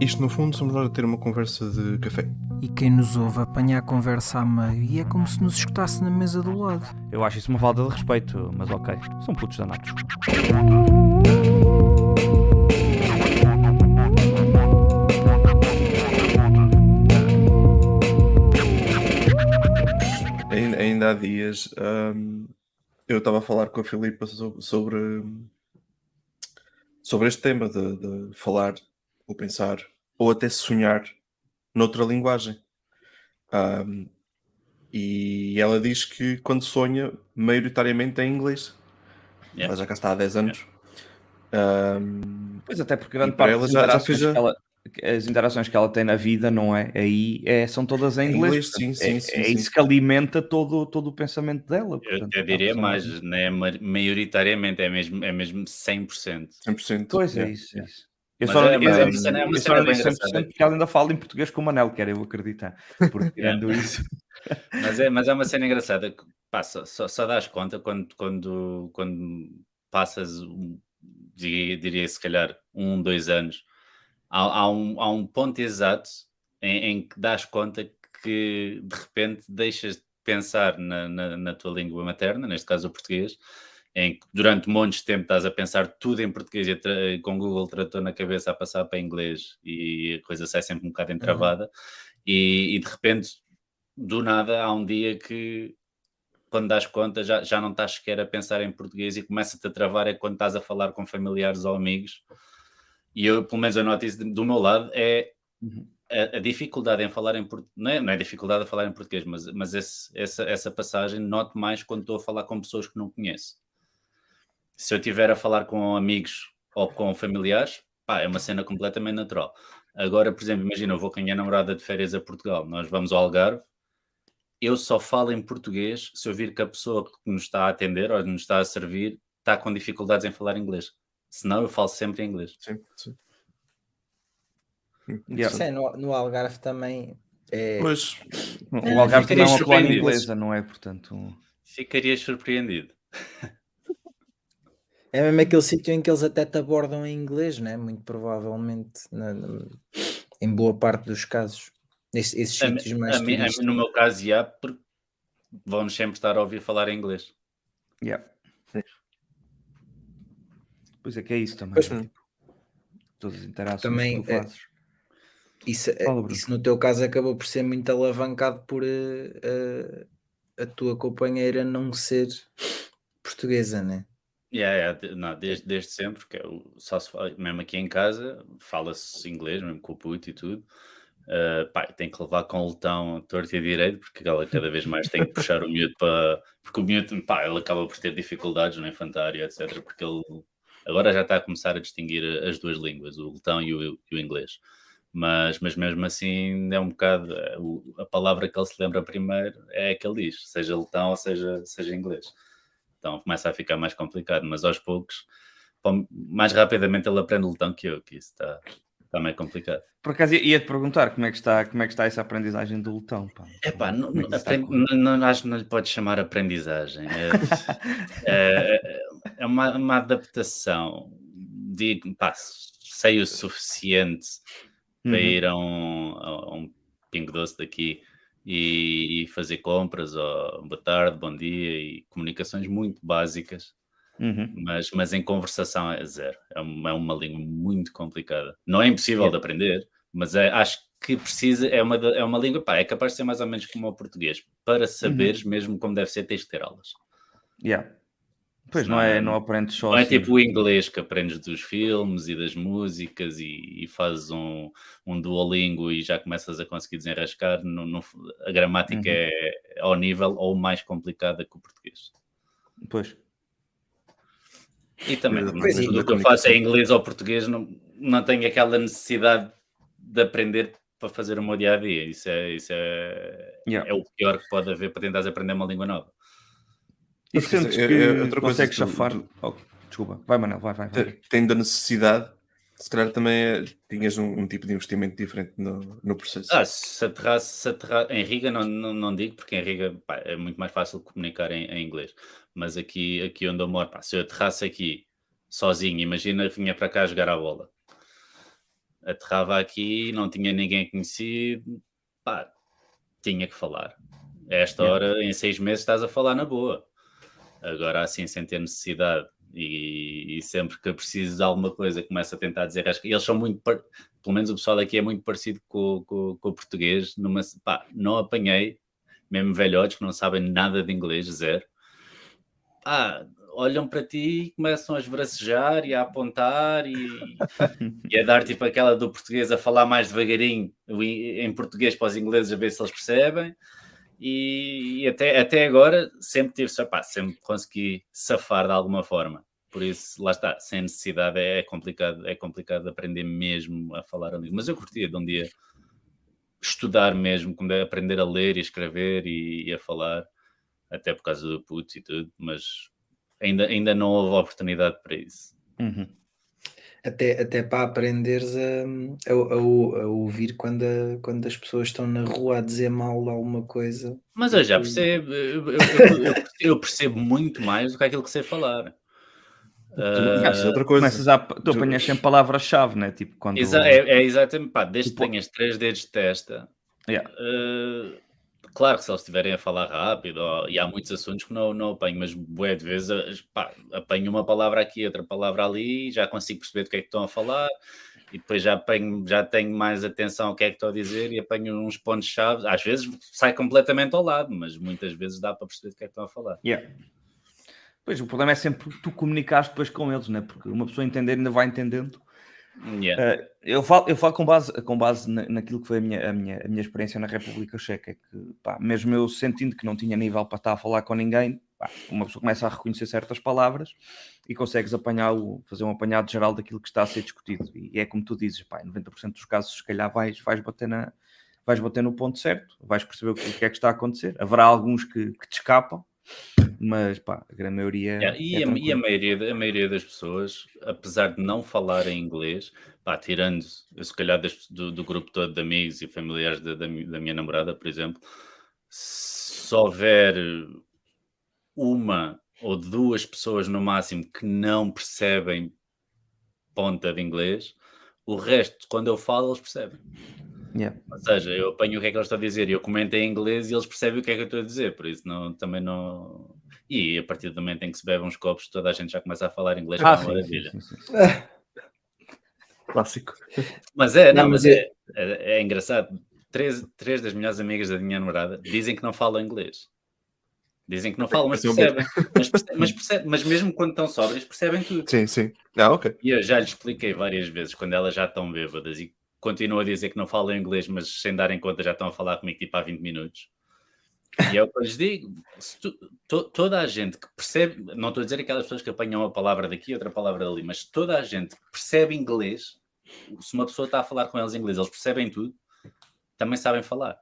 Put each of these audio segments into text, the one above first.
Isto, no fundo, somos nós a ter uma conversa de café. E quem nos ouve apanha a conversa a meio e é como se nos escutasse na mesa do lado. Eu acho isso uma falta de respeito, mas ok. São putos danados. Ainda, ainda há dias hum, eu estava a falar com a Filipa so- sobre, sobre este tema de, de falar ou pensar ou até sonhar noutra linguagem. Hum, e ela diz que quando sonha, maioritariamente é em inglês. Yeah. Ela já cá está há 10 anos. Hum, Pois até porque grande para parte ela das já- já interações, fez a- que ela, as interações que ela tem na vida, não é? Aí é, são todas em Em inglês. inglês, sim, é, sim, é sim. isso que alimenta todo, todo o pensamento dela. Eu portanto, até acaba diria mais, né? ma- maioritariamente é mesmo, é mesmo 100%. 100%. Pois é, yeah. isso. é isso. Eu só é- eu- é uma eu só cena não bem disse 100% engraçada. porque ela ainda fala em português como o Manel, quero eu acreditar. Porque tirando isso. Mas é, mas é uma cena engraçada que pá, só, só, dás conta quando, quando, quando passas, diria, diria se calhar um, dois anos, há, há, um, há um ponto exato em, em que dás conta que de repente deixas de pensar na, na, na tua língua materna, neste caso o português, em que durante montes de tempo estás a pensar tudo em português e a com Google Tradutor na cabeça a passar para inglês e a coisa sai sempre um bocado entravada e, e de repente do nada há um dia que quando das conta já, já não estás sequer a pensar em português e começa-te a travar é quando estás a falar com familiares ou amigos e eu pelo menos eu noto isso do meu lado é Uhum. a, a dificuldade em falar em português, não é, não é dificuldade a falar em português, mas, mas esse- essa, essa passagem noto mais quando estou a falar com pessoas que não conheço. Se eu estiver a falar com amigos ou com familiares, pá, é uma cena completamente natural. Agora, por exemplo, imagina, eu vou com a minha namorada de férias a Portugal, nós vamos ao Algarve, eu só falo em português se eu vir que a pessoa que nos está a atender ou nos está a servir está com dificuldades em falar inglês. Senão eu falo sempre em inglês. Sim, sim. Yeah. Sim, no, no Algarve também é. Pois, O Algarve também é uma colónia inglesa, não é? Portanto, Ficarias surpreendido. É mesmo aquele sítio em que eles até te abordam em inglês, né? Muito provavelmente, na- na- em boa parte dos casos. Esses, esses A mi- sítios mais a mim- a mim, no meu caso, já, porque vamos sempre estar a ouvir falar em inglês. yeah. Pois é que é isso também. Pois, né? Tipo, todas as interações Também, que tu é- fazes. Isso, é- Fala, isso no teu caso acabou por ser muito alavancado por eh, eh, a tua companheira não ser portuguesa, né? Yeah, yeah, não, desde, desde sempre, que é só se fala, mesmo aqui em casa, fala-se inglês, mesmo com o puto e tudo. Uh, pá, tem que levar com o letão torto e direito, porque ela cada vez mais tem que puxar o miúdo para. Porque o miúdo, pá, ele acaba por ter dificuldades no infantário, etc. Porque ele agora já está a começar a distinguir as duas línguas, o letão e o, e o inglês. Mas, mas mesmo assim é um bocado. eh, A palavra que ele se lembra primeiro é a que ele diz, seja letão ou seja, seja inglês. Então começa a ficar mais complicado, mas aos poucos, mais rapidamente ele aprende o letão que eu, que isso está, está meio complicado. Por acaso ia-te perguntar como é, que está, como é que está essa aprendizagem do letão. Pá. Epá, não, é que aprend- não- acho que não lhe pode chamar aprendizagem. É, é- é uma, uma adaptação. Digo, pá, sei o suficiente para Uhum. ir a um, a um pingo doce daqui e, e fazer compras, ou boa tarde, bom dia, e comunicações muito básicas. Uhum. mas, mas em conversação é zero. É uma, é uma língua muito complicada. Não é impossível de aprender, mas é- acho que precisa, é uma, é uma língua, pá, é capaz de ser mais ou menos como o português. Para saberes mesmo como deve ser, tens de ter aulas. Yeah. Pois Senão não é, é- não aprendes só Não é assim. tipo o inglês que aprendes dos filmes e das músicas e, e fazes um, um Duolingo e já começas a conseguir desenrascar. No, no- a gramática Uhum. é ao nível ou mais complicada que o português. Pois. E também, mas tudo o que eu faço é inglês ou português, não, não tenho aquela necessidade de aprender para fazer o meu dia a dia. Isso é, isso é, Yeah. é o pior que pode haver para tentares aprender uma língua nova. E sentes que é- é outra coisa, consegues tu- chafar. tu- Oh, desculpa, vai Manel, vai, vai. vai. te- tendo a necessidade, se calhar também é- tinhas um, um tipo de investimento diferente no, no processo. Ah, se aterrasse, se aterra- em Riga não, não, não digo, porque em Riga pá, é muito mais fácil comunicar em, em inglês. Mas aqui, aqui onde eu moro, pá, se eu aterrasse aqui sozinho, imagina vinha para cá jogar a bola. aterrava aqui, não tinha ninguém conhecido, pá, tinha que falar. A esta hora, em seis meses, estás a falar na boa. Agora, assim, sem ter necessidade e, e sempre que eu preciso de alguma coisa, começo a tentar dizer. Acho que eles são muito, par- pelo menos o pessoal daqui é muito parecido com, com, com o português. Numa, pá, não apanhei, mesmo velhotes que não sabem nada de inglês, zero. Pá, olham para ti e começam a esbracejar e a apontar e, e a dar tipo aquela do português a falar mais devagarinho em português para os ingleses a ver se eles percebem. E, e até, até agora sempre tive, pá, sempre consegui safar de alguma forma. Por isso, lá está, sem necessidade é complicado, é complicado aprender mesmo a falar a língua. Mas eu curtia de um dia estudar mesmo, é aprender a ler e escrever e, e a falar, até por causa do putz e tudo, mas ainda, ainda não houve oportunidade para isso. Uhum. Até, até para aprenderes a, a, a- a ouvir quando, a- quando as pessoas estão na rua a dizer mal alguma coisa. Mas eu já percebo, eu, eu- eu- eu percebo- muito mais do que aquilo que sei falar. É outra coisa. Começas a, tu apanhas sempre palavras-chave, né? Tipo, quando. Exa- é, é exatamente, pá, desde que Tipo- tenhas três dedos de testa, Yeah. eh, claro que se eles estiverem a falar rápido, ó, e há muitos assuntos que não, não apanho, mas bué de vezes pá, apanho uma palavra aqui, outra palavra ali, já consigo perceber do que é que estão a falar, e depois já, apanho, já tenho mais atenção ao que é que estou a dizer e apanho uns pontos-chave. Às vezes sai completamente ao lado, mas muitas vezes dá para perceber do que é que estão a falar. Yeah. Pois, o problema é sempre tu comunicares depois com eles, né? Porque uma pessoa entender ainda vai entendendo. Yeah. Eh, eu, falo, eu falo com base, com base na- naquilo que foi a minha, a, minha, a minha experiência na República Checa, é que, pá, mesmo eu sentindo que não tinha nível para estar a falar com ninguém, pá, uma pessoa começa a reconhecer certas palavras e consegues apanhar o, fazer um apanhado geral daquilo que está a ser discutido. E é como tu dizes, pá, em 90% dos casos, se calhar vais, vais, bater na, vais bater no ponto certo, vais perceber o que, o que é que está a acontecer. Haverá alguns que, que te escapam, mas pá, a grande maioria. Yeah, e, é a, e a maioria, a maioria das pessoas, apesar de não falar em inglês, pá, tirando se calhar das- do, do grupo todo de amigos e familiares da, da, da minha namorada, por exemplo, se houver uma ou duas pessoas no máximo que não percebem ponta de inglês, o resto, quando eu falo, eles percebem. Yeah. Ou seja, eu apanho o que é que eles estão a dizer e eu comento em inglês e eles percebem o que é que eu estou a dizer, por isso não, também não. E a partir do momento em que se bebe uns copos, toda a gente já começa a falar inglês, que é Ah, uma sim, maravilha. sim, sim, sim. Clássico. Mas é, não, Não, mas mas é, é, é engraçado. Três, três das melhores amigas da minha namorada dizem que não falam inglês. Dizem que não falam, mas é percebem. Mas, perce- mas, percebem- mas mesmo quando estão sóbrias, percebem tudo. Sim, sim. Ah, ok. E eu já lhes expliquei várias vezes, quando elas já estão bêbadas e continuam a dizer que não falam inglês, mas sem darem conta já estão a falar comigo tipo há 20 minutos. E é o que eu lhes digo: se tu- to- toda a gente que percebe, não estou a dizer aquelas pessoas que apanham uma palavra daqui outra palavra dali, mas toda a gente que percebe inglês, se uma pessoa está a falar com eles em inglês, eles percebem tudo, também sabem falar.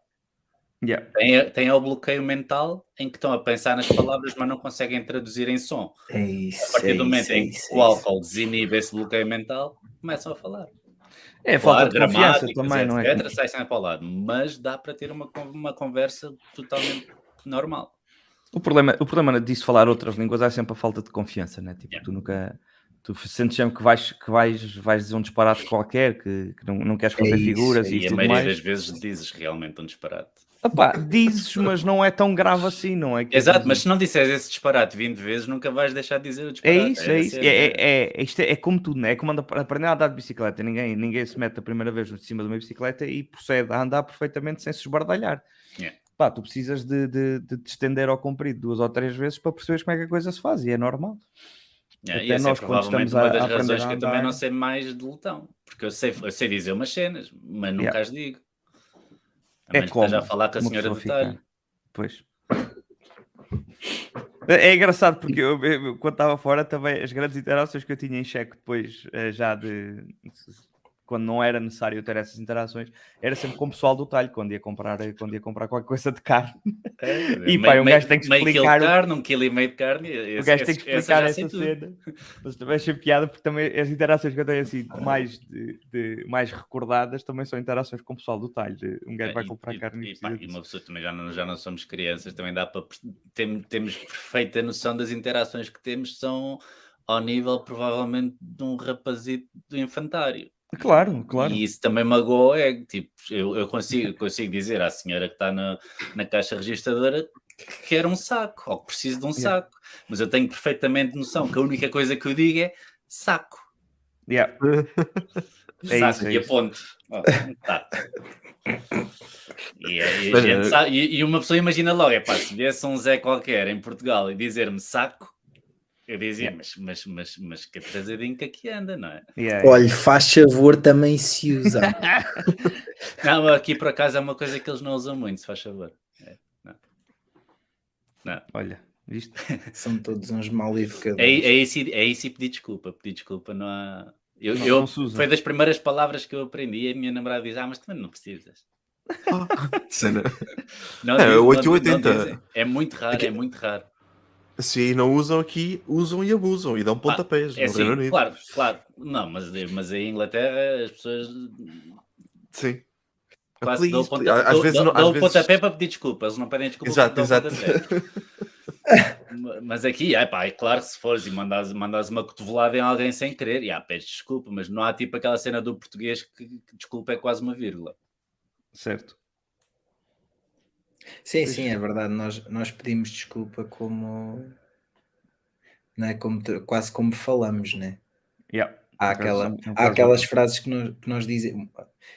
Yeah. Tem, tem o bloqueio mental em que estão a pensar nas palavras, mas não conseguem traduzir em som. É isso. A partir é do momento isso, é em isso, que é o álcool desinibe esse bloqueio mental, começam a falar. É Claro, falta de confiança também, não é? etc, sai sempre para o lado, mas dá para ter uma, uma conversa totalmente normal. O problema, o problema disso falar outras línguas é sempre a falta de confiança, né? Tipo, Yeah. tu nunca. Tu sentes sempre que vais, que vais, vais dizer um disparate qualquer, que, que não, não queres fazer É isso, figuras é e E isso a tudo maioria mais. das vezes dizes realmente um disparate. Epá, dizes, mas não é tão grave assim, não é? Que Exato, mas se não disseres esse disparate 20 vezes, nunca vais deixar de dizer o É disparate. isso, é a isso. cena, É, é, é, isto é, é como tudo, né? É como anda- aprender a andar de bicicleta. Ninguém, ninguém se mete a primeira vez em cima de uma bicicleta e procede a andar perfeitamente sem se esbardalhar. Yeah. Pá, tu precisas de, de, de te estender ao comprido duas ou três vezes para perceberes como é que a coisa se faz e é normal. Yeah, Até e essa nós, é quando estamos a- uma das a razões a que eu também andar- não sei mais de lutão. Porque eu sei, eu sei dizer umas cenas, mas nunca Yeah. as digo. A É a como falar com a senhora do talho. Pois. É é engraçado porque eu, eu- quando estava fora também as grandes interações que eu tinha em cheque depois eh, já de quando não era necessário ter essas interações era sempre com o pessoal do talho quando ia comprar quando ia comprar qualquer coisa de carne E, pá, um gajo tem que meio explicar o- de carne, um quilo e meio de carne. o esse- gajo tem que essa explicar essa tudo. cena mas também achei piada porque também as interações que eu tenho assim mais de, de- mais recordadas também são interações com o pessoal do talho um gajo É, vai comprar e- carne e e, pá, e uma pessoa também já não, já não somos crianças, também dá para tem- temos perfeita noção das interações que temos são ao nível provavelmente de um rapazito do infantário. Claro, claro. E isso também magoou, é tipo, eu, eu consigo, eu consigo dizer à senhora que está na, na caixa registradora que quer um saco, ou que preciso de um Yeah. saco. Mas eu tenho perfeitamente noção que a única coisa que eu digo é saco. Yeah. É saco isso, é e isso. aponto. Um saco. E, e eh, sabe- e- e uma pessoa imagina logo, é pá, se viesse um Zé qualquer em Portugal e dizer-me saco, eu dizia, mas, mas, mas, mas que atrasadinho que aqui anda, não é? Yeah, Olha, faz favor, também se usa. Não, aqui por acaso é uma coisa que eles não usam muito, se faz favor. É, não. Não. Olha, viste? São todos uns mal educados. É, é, isso, é isso e pedir desculpa. Pedir desculpa não há. Eu, Não- eu- não foi das primeiras palavras que eu aprendi. A minha namorada diz: Ah, mas também não precisas. Cena. Não É, dizem, não- 880. não. É muito raro, é muito raro. Se aí não usam aqui, usam e abusam e dão pontapés É no Reino assim, Unido. claro, claro. Não, mas, mas em Inglaterra as pessoas Sim. quase dão ponta-. Às dão- vezes dão- não- dão às o vezes- pontapé para pedir desculpa. Eles não pedem desculpa Exato, exato. mas aqui, é pá, é claro que se fores e mandas, mandas uma cotovelada em alguém sem querer, já, pedes desculpa, mas não há tipo aquela cena do português que, que desculpa é quase uma vírgula. Certo. Sim, sim, é verdade. Nós, nós pedimos desculpa como. Não é? como quase como falamos, né? Yeah. Há, aquela, acaso, é há aquelas frases que nós, que nós dizemos.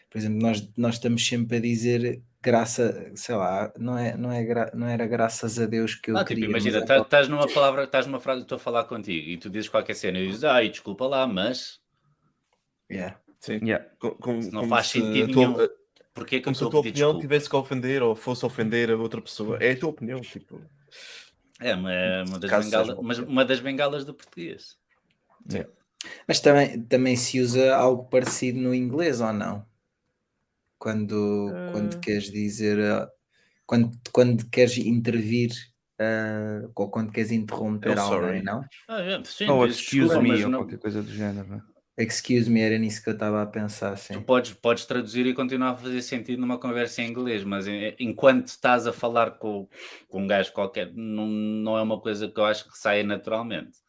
Por exemplo, nós, nós estamos sempre a dizer graça, sei lá, não, é, não, é gra- não era graças a Deus que eu Ah, tipo, queria. mas imagina, é tá- estás numa palavra, estás numa frase, estou a falar contigo e tu dizes qualquer cena e dizes, ai, desculpa lá, mas Yeah. Sim. Yeah. Com- com- não faz se sentido tua- nenhum. Porquê que eu Como se a tua opinião desculpa? tivesse que ofender ou fosse ofender a outra pessoa. É a tua opinião, tipo. É uma, é uma das bengalas, mas uma das bengalas do português. Mas também, também se usa algo parecido no inglês ou não? Quando, quando Ah. queres dizer, ah, quando, quando queres intervir ah, ou quando queres interromper Oh, alguém, não? Ah, é, sim, Ou dizes excuse desculpa, me ou não- qualquer coisa do género. Excuse me, era nisso que eu estava a pensar, Tu sim. podes, podes traduzir e continuar a fazer sentido numa conversa em inglês, mas em- enquanto estás a falar com, com um gajo qualquer, não, não é uma coisa que eu acho que saia naturalmente.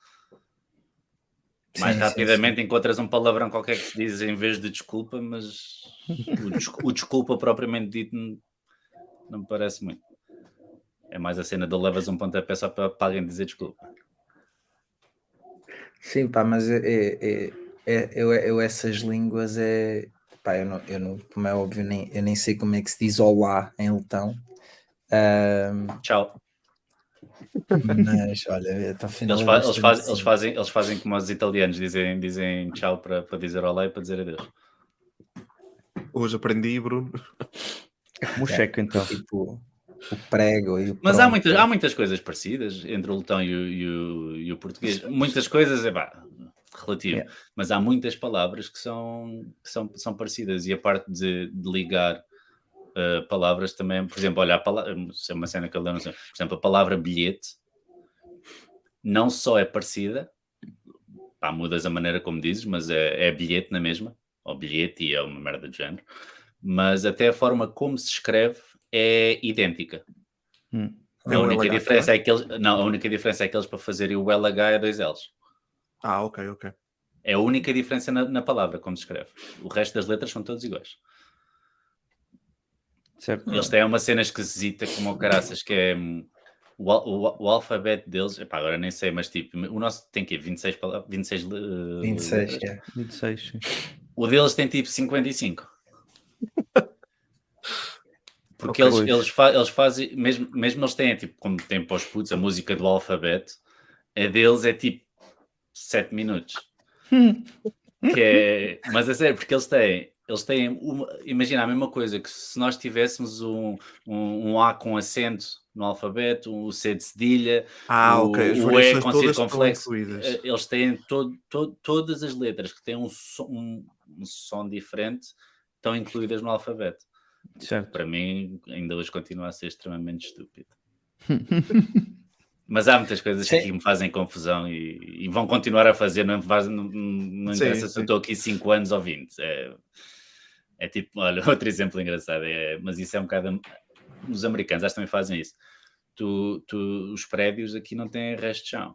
Mais Sim, sim, rapidamente encontras um palavrão qualquer que se diz em vez de desculpa, mas o, des- o desculpa propriamente dito não, não me parece muito. É mais a cena de levas um pontapé só para, para alguém dizer desculpa. Sim, pá, mas é, é- é- é- eu, eu essas línguas é. Pá, eu não, eu não, como é óbvio, nem, eu nem sei como é que se diz olá em letão. Ahm, Tchau. mas olha. Eles, é fa- eles, faz- eles fazem, eles fazem como os italianos, dizem, dizem tchau para, para dizer olá e para dizer adeus. Hoje aprendi, Bruno. É como o cheque, então. Tipo, o prego e o Mas há muitas, há muitas coisas parecidas entre o letão e o, e o- e o português. Muitas coisas, é pá, relativo. Yeah. Mas há muitas palavras que são, que são, são parecidas. E a parte de, de ligar uh, palavras também, por exemplo, olha, a palavra, é uma cena que eu lembro, por exemplo, a palavra bilhete não só é parecida, pá, mudas a maneira como dizes, mas é, é bilhete na mesma, ou bilhete e é uma merda do género, mas até a forma como se escreve é idêntica. Hum. É A o única, diferença é que eles, não, a única diferença é que eles para fazerem o LH é dois L's. Ah, ok, ok. É a única diferença na, na palavra, como se escreve. O resto das letras são todas iguais. Certo? Eles têm uma cena esquisita como o caraças, que é hum, o, o, o alfabeto deles, epá, agora nem sei, mas tipo, o nosso tem que 26 palavras, 26, uh, 26, letras. é. 26. sim. O deles tem tipo 55. Porque eles, eles, fa- eles fazem, mesmo, mesmo eles têm, tipo, como tem para os putos, a música do alfabeto, a deles é tipo 7 minutos. Que é, mas é sério, porque eles têm, eles têm uma, imagina a mesma coisa que se nós tivéssemos um, um, um A com acento no alfabeto, um C de cedilha, Ah, O- ok. As o E com circunflexo, eh, eles têm todo, todo- todas as letras que têm um som, um, um som diferente estão incluídas no alfabeto. Certo. Para mim, ainda hoje continua a ser extremamente estúpido. Mas há muitas coisas que Sim. aqui me fazem confusão e, e vão continuar a fazer, não, faz, não, não Sim, interessa se sim. eu estou aqui 5 anos ou 20. É, é tipo, olha, outro exemplo engraçado, é, mas isso é um bocado. Os americanos acho que também fazem isso. Tu, tu- os prédios aqui não têm resto de chão.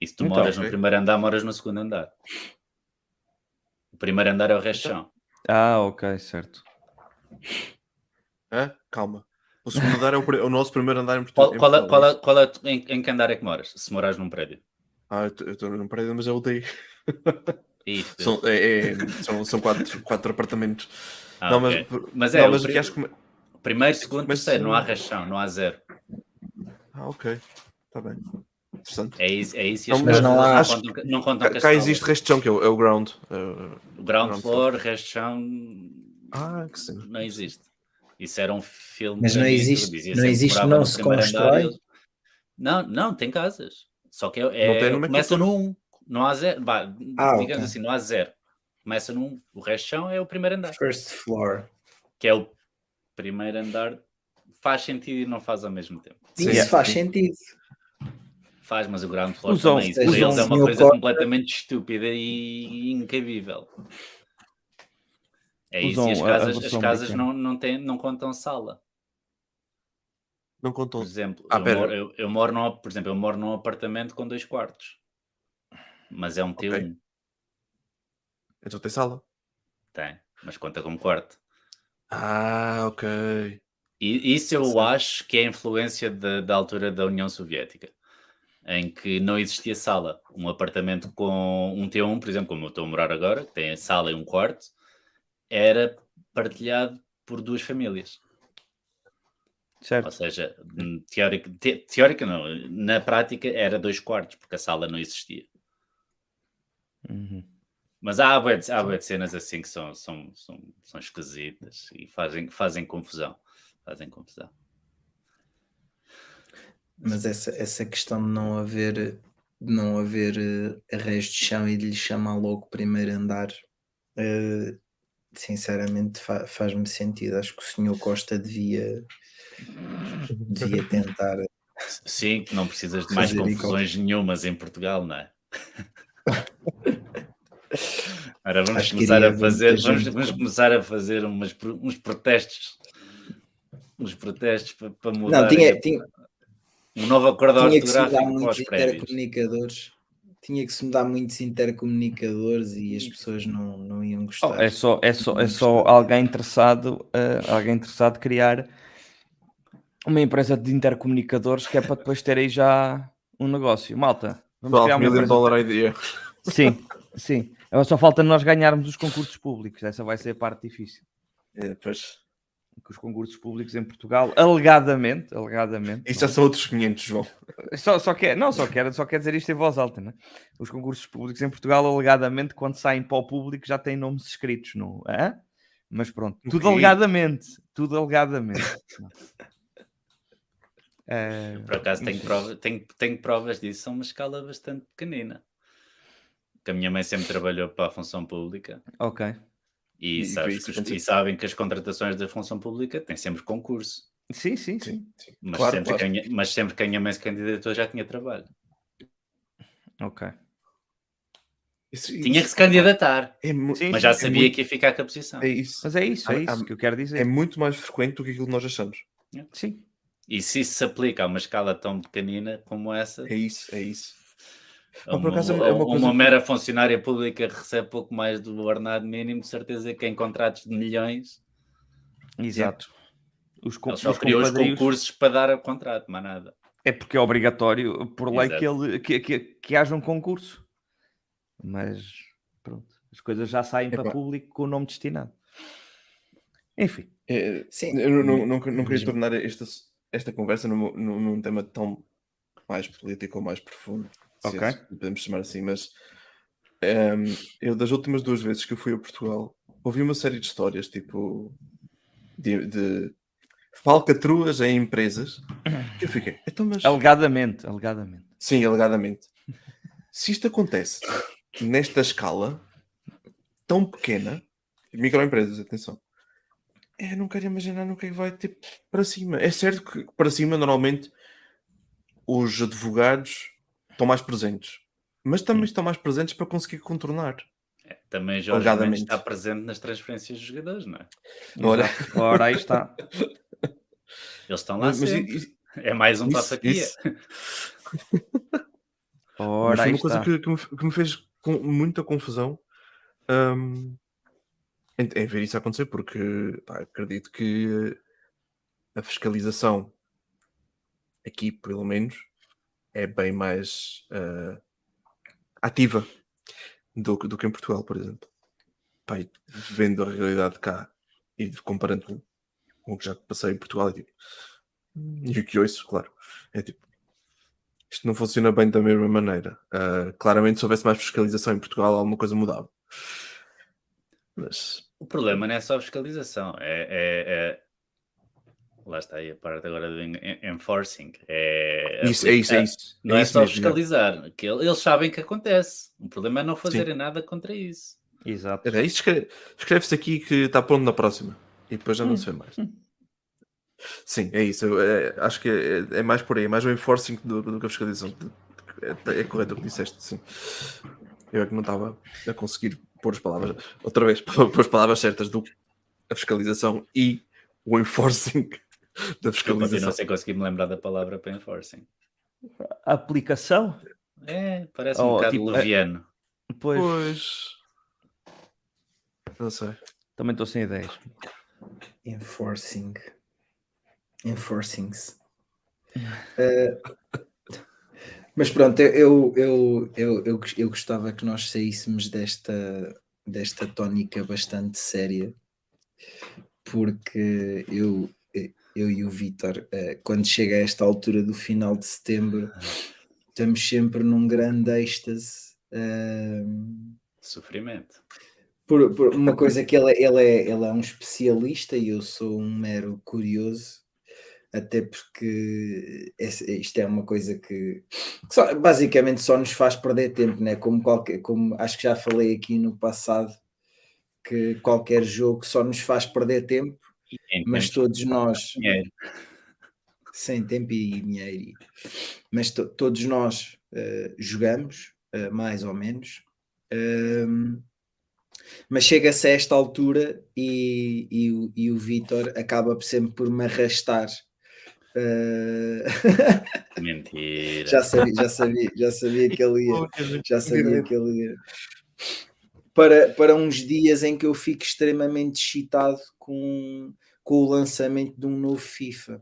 E se tu Então, moras ok. no primeiro andar, moras no segundo andar. O primeiro andar é o resto de chão. Ah, ok, certo. Hã? Calma. O segundo andar é o, o nosso primeiro andar em Qual, Portugal. qual é, qual é- qual é- em, em que andar é que moras? Se moras num prédio. Ah, eu estou num prédio, mas é UTI. Isto. São, é, é- são, são quatro, quatro apartamentos. Ah, não, ok. mas, Mas não, é, mas o, aqui pri- acho que. primeiro, segundo, Mas, terceiro, não há uh, resto de chão, não há zero. Ah, ok. Está bem. Interessante. É isso, é isso Não, as mas não há- contam, não contam Cá, cá existe resto de chão, que é o, é o ground. Uh, O ground ground floor, resto de chão, ah, que sim. não existe. Isso era um filme. Mas não existe- dizia não existe, não se constrói? Não, não, tem casas. Só que é, é- começa no 1, não há zero. vá, Ah, digamos ok. assim, não há zero. Começa no 1, o resto chão é o primeiro andar. First floor. Que é o primeiro andar. Faz sentido e não faz ao mesmo tempo. Isso Sim. faz sentido. Faz, mas o ground floor Usam- também. Eles é uma coisa completamente estúpida e incabível. É isso, Usam e as casas, as casas não, não, têm, não contam sala. Não Por contou. exemplo, Ah, eu, moro, eu, eu moro num, por exemplo, eu moro num apartamento com dois quartos. Mas é um T1. Então tem sala. Tem, mas conta como quarto. Ah, ok. E isso eu Certo. acho que é a influência da, da altura da União Soviética, em que não existia sala. Um apartamento com um T1, por exemplo, como eu estou a morar agora, que tem sala e um quarto, era partilhado por duas famílias. Ou Certo. seja, hum, teórica, te- teórica não, na prática era dois quartos, porque a sala não existia. Uhum. Mas há bué de, há bué de cenas assim que são, são, são, são esquisitas e fazem, fazem confusão. Fazem confusão. Mas essa, essa questão de não haver, de não haver arreios de chão e de lhe chamar logo primeiro andar, eh, sinceramente fa- faz-me sentido. Acho que o senhor Costa devia, devia tentar. Sim, que não precisas de mais confusões nenhumas em Portugal, não é? Ora, vamos Acho começar a fazer, vamos, vamos começar a fazer umas, uns protestos, uns protestos para, para mudar Não, tinha, tinha, um novo acordo tinha que se mudar muitos os prédios. intercomunicadores. Tinha que se mudar muitos intercomunicadores e as pessoas não, não iam Oh, gostar. é só, é só, é só alguém interessado, eh, alguém interessado criar uma empresa de intercomunicadores que é para depois ter aí já um negócio. Malta, vamos criar 12 uma million empresa. dollar idea. Sim, sim. Só falta nós ganharmos os concursos públicos. Essa vai ser a parte difícil. É, pois. Que os concursos públicos em Portugal, alegadamente, alegadamente. Isso já são outros 500, João. Só, só quer, não, só quer, só quer dizer isto em voz alta, né? Os concursos públicos em Portugal, alegadamente, quando saem para o público, já têm nomes escritos no. Hã? Mas pronto, O tudo alegadamente. Tudo alegadamente. É, Por acaso tenho, prova, tenho, tenho provas disso a uma escala bastante pequenina. Que a minha mãe sempre trabalhou para a função pública Ok. E, E sabes isso que e sabem que as contratações da função pública têm sempre concurso. Sim, sim, sim. Sim, sim. Mas, Claro, sempre claro. Quem, mas sempre que a minha mãe se candidatou já tinha trabalho. Ok. Isso- Tinha que isso se candidatar, É, Sim, mas já é sabia muito- que ia ficar com a posição. É isso. Mas é isso, é Ah, isso que eu quero dizer. É muito mais frequente do que aquilo que nós achamos. Sim. E se isso se aplica a uma escala tão pequenina como essa, É isso, é isso. Por uma, acaso é uma a uma que- mera funcionária pública recebe pouco mais do ordenado mínimo, de certeza que em contratos de milhões Exato. Os, ele só os criou os concursos para dar o contrato, mais nada. É porque é obrigatório, por lei, Exato. que, ele, que, que, que haja um concurso. Mas pronto, as coisas já saem para Epá. público com o nome destinado. Enfim, É, Sim, eu não, não, não, não queria tornar esta, esta conversa num, num, num tema tão mais político ou mais profundo. Podemos chamar assim, mas ehm, eu das últimas duas vezes que eu fui a Portugal ouvi uma série de histórias tipo de, de falcatruas em empresas que eu fiquei, então mas alegadamente, alegadamente. sim, alegadamente se isto acontece nesta escala tão pequena, microempresas, atenção, eu não quero imaginar no que é que vai ter para cima. É certo que para cima, normalmente, os advogados estão mais presentes, mas também estão mais presentes para conseguir contornar. É, Também Jorge Mendes Alegadamente. está presente nas transferências dos jogadores, não é? Exato. Ora, aí está. Eles estão lá Mas, mas sempre. isso- É mais um passo aqui. Ora, foi uma coisa que, que me, que me fez com muita confusão hum, em, em ver isso acontecer, porque pá, acredito que a fiscalização aqui, pelo menos, é bem mais uh, ativa do, do que em Portugal, por exemplo. E vendo a realidade cá e comparando com o que já passei em Portugal, é tipo, e o que ouço, claro, é tipo, isto não funciona bem da mesma maneira. Uh, claramente, se houvesse mais fiscalização em Portugal, alguma coisa mudava. Mas... O problema não é só a fiscalização, é, é, é... Lá está aí a parte agora do enforcing. É, isso, é isso, é isso. Não é, é isso só mesmo, fiscalizar, que eles sabem que acontece. O problema é não fazerem Sim. nada contra isso. Exato. Era isso, escreve-se aqui que está pronto na próxima. E depois já não hum. se vê mais. Hum. Sim, é isso. É, acho que é, é, mais por aí, é mais o enforcing do, do que a fiscalização. É, é correto o que disseste, sim. Eu é que não estava a conseguir pôr as palavras, outra vez, pôr as palavras certas do a fiscalização e o enforcing da fiscalização. Eu não sei conseguir me lembrar da palavra para enforcing. Aplicação? É, parece um oh, bocado tipo, é, leviano. Pois. pois. Não sei. Também estou sem ideias. Enforcing. Enforcings. Uh, mas pronto, eu, eu, eu, eu, eu gostava que nós saíssemos desta, desta tónica bastante séria, porque eu, eu e o Vitor, uh, quando chega a esta altura do final de setembro, estamos sempre num grande êxtase. Uh, Sofrimento por, por, uma coisa que ele, ele, é, ele é um especialista e eu sou um mero curioso, até porque isto é uma coisa que, que só, basicamente só nos faz perder tempo, né? como, qualquer, como acho que já falei aqui no passado, que qualquer jogo só nos faz perder tempo, mas todos nós. Dinheiro. Sem tempo e dinheiro. Mas to, todos nós uh, jogamos, uh, mais ou menos. Uh, mas chega-se a esta altura e, e, o, e o Vitor acaba sempre por me arrastar. Uh... Mentira. já, sabia, já, sabia, já sabia que ele ia. Já sabia que ele ia. Para, para uns dias em que eu fico extremamente excitado com, com o lançamento de um novo FIFA.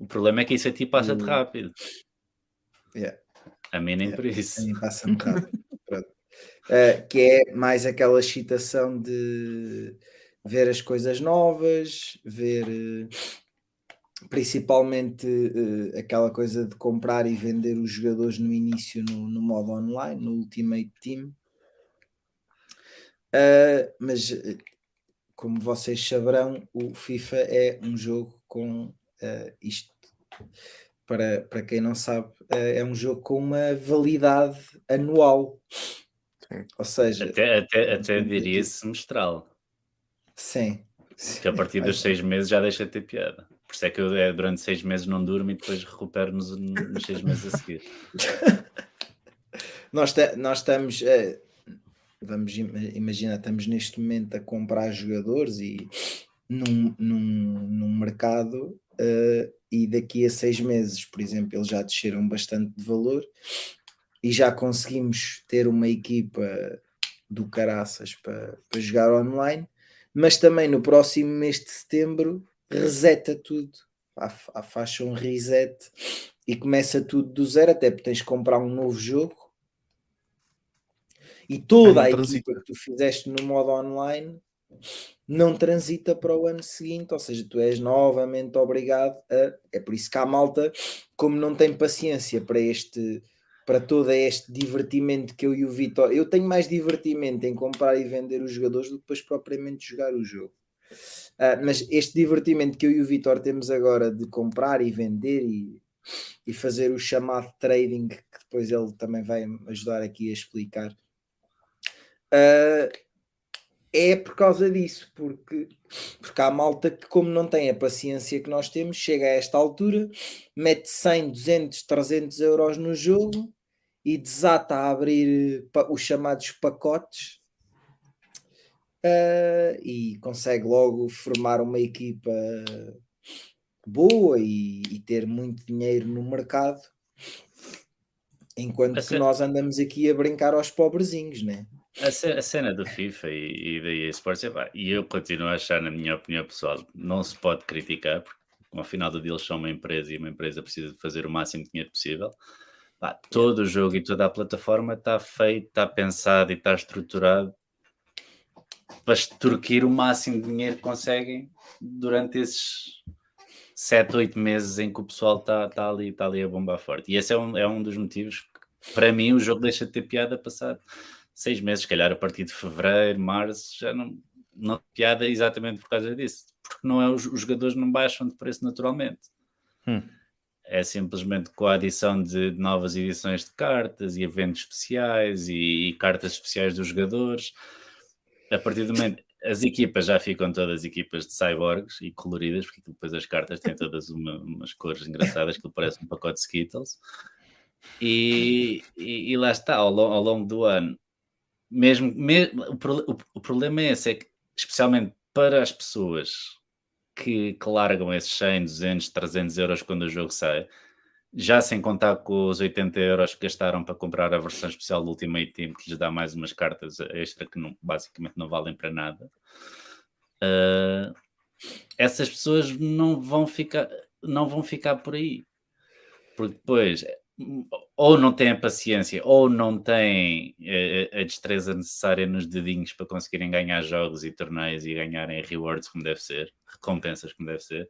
O problema é que isso a ti passa-te rápido. Yeah. A mim nem yeah. por isso. A mim passa-me rápido. uh, que é mais aquela excitação de ver as coisas novas, ver uh, principalmente uh, aquela coisa de comprar e vender os jogadores no início no, no modo online, no Ultimate Team. Mas como vocês saberão, o FIFA é um jogo com isto para, para quem não sabe, é um jogo com uma validade anual. Ou seja, até, até, até diria semestral. Sim. Que a partir dos seis meses já deixa de ter piada. Por isso é que eu é, durante seis meses não durmo e depois recupero nos, nos seis meses a seguir. nós, nós estamos, uh, vamos imaginar, estamos neste momento a comprar jogadores e num, num, num mercado uh, e daqui a seis meses, por exemplo, eles já desceram bastante de valor e já conseguimos ter uma equipa do caraças para, para jogar online, mas também no próximo mês de setembro reseta tudo, a faixa um reset e começa tudo do zero, até porque tens de comprar um novo jogo e toda a equipa que tu fizeste no modo online não transita para o ano seguinte, ou seja, tu és novamente obrigado a. É por isso que a malta, como não tem paciência para este para todo este divertimento que eu e o Vitor. Eu tenho mais divertimento em comprar e vender os jogadores do que depois propriamente jogar o jogo. Uh, mas este divertimento que eu e o Vitor temos agora de comprar e vender e, e fazer o chamado trading, que depois ele também vai ajudar aqui a explicar, uh, é por causa disso, porque, porque há malta que, como não tem a paciência que nós temos, chega a esta altura, mete 100, 200, 300 euros no jogo e desata a abrir os chamados pacotes uh, e consegue logo formar uma equipa boa e, e ter muito dinheiro no mercado. Enquanto que nós andamos aqui a brincar aos pobrezinhos, né? A, ce- a cena do FIFA e, e da EA Sports, epá, e eu continuo a achar, na minha opinião pessoal, não se pode criticar, porque ao final do dia eles são uma empresa e uma empresa precisa de fazer o máximo de dinheiro possível. Pá, todo o jogo e toda a plataforma está feito, está pensado e está estruturado para extorquir o máximo de dinheiro que conseguem durante esses 7, 8 meses em que o pessoal está tá ali, tá ali a bombar forte. E esse é um, é um dos motivos que, para mim, o jogo deixa de ter piada passado seis meses, se calhar a partir de fevereiro, março, já não, não piada exatamente por causa disso, porque não é os, os jogadores não baixam de preço naturalmente. Hum. É simplesmente com a adição de novas edições de cartas e eventos especiais e, e cartas especiais dos jogadores. A partir do momento as equipas já ficam todas equipas de cyborgs e coloridas, porque depois as cartas têm todas uma, umas cores engraçadas que parece um pacote de Skittles. E, e, e lá está, ao, ao longo do ano, mesmo, o, o- o problema é esse, é que, especialmente para as pessoas que, que largam esses 100, 200, 300 euros quando o jogo sai, já sem contar com os 80 euros que gastaram para comprar a versão especial do Ultimate Team, que lhes dá mais umas cartas extra que não, basicamente não valem para nada. ah, essas pessoas não vão ficar, não vão ficar por aí. Porque depois ou não têm a paciência ou não têm eh, a destreza necessária nos dedinhos para conseguirem ganhar jogos e torneios e ganharem rewards como deve ser, recompensas como deve ser,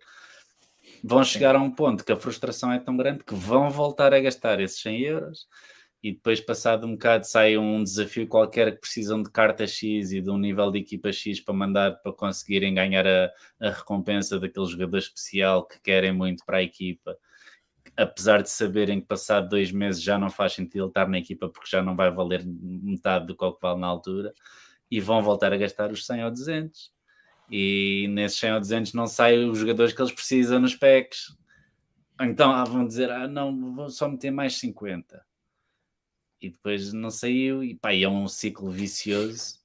vão chegar a um ponto que a frustração é tão grande que vão voltar a gastar esses 100 euros e depois, passado um bocado, sai um desafio qualquer que precisam de carta X e de um nível de equipa X para mandar para conseguirem ganhar a, a recompensa daquele jogador especial que querem muito para a equipa apesar de saberem que passado dois meses já não faz sentido ele estar na equipa porque já não vai valer metade do que vale na altura e vão voltar a gastar os 100 ou 200 e nesses 100 ou 200 não saem os jogadores que eles precisam nos packs. Então ah, vão dizer, ah não, vou só meter mais 50 e depois não saiu e pá, e é um ciclo vicioso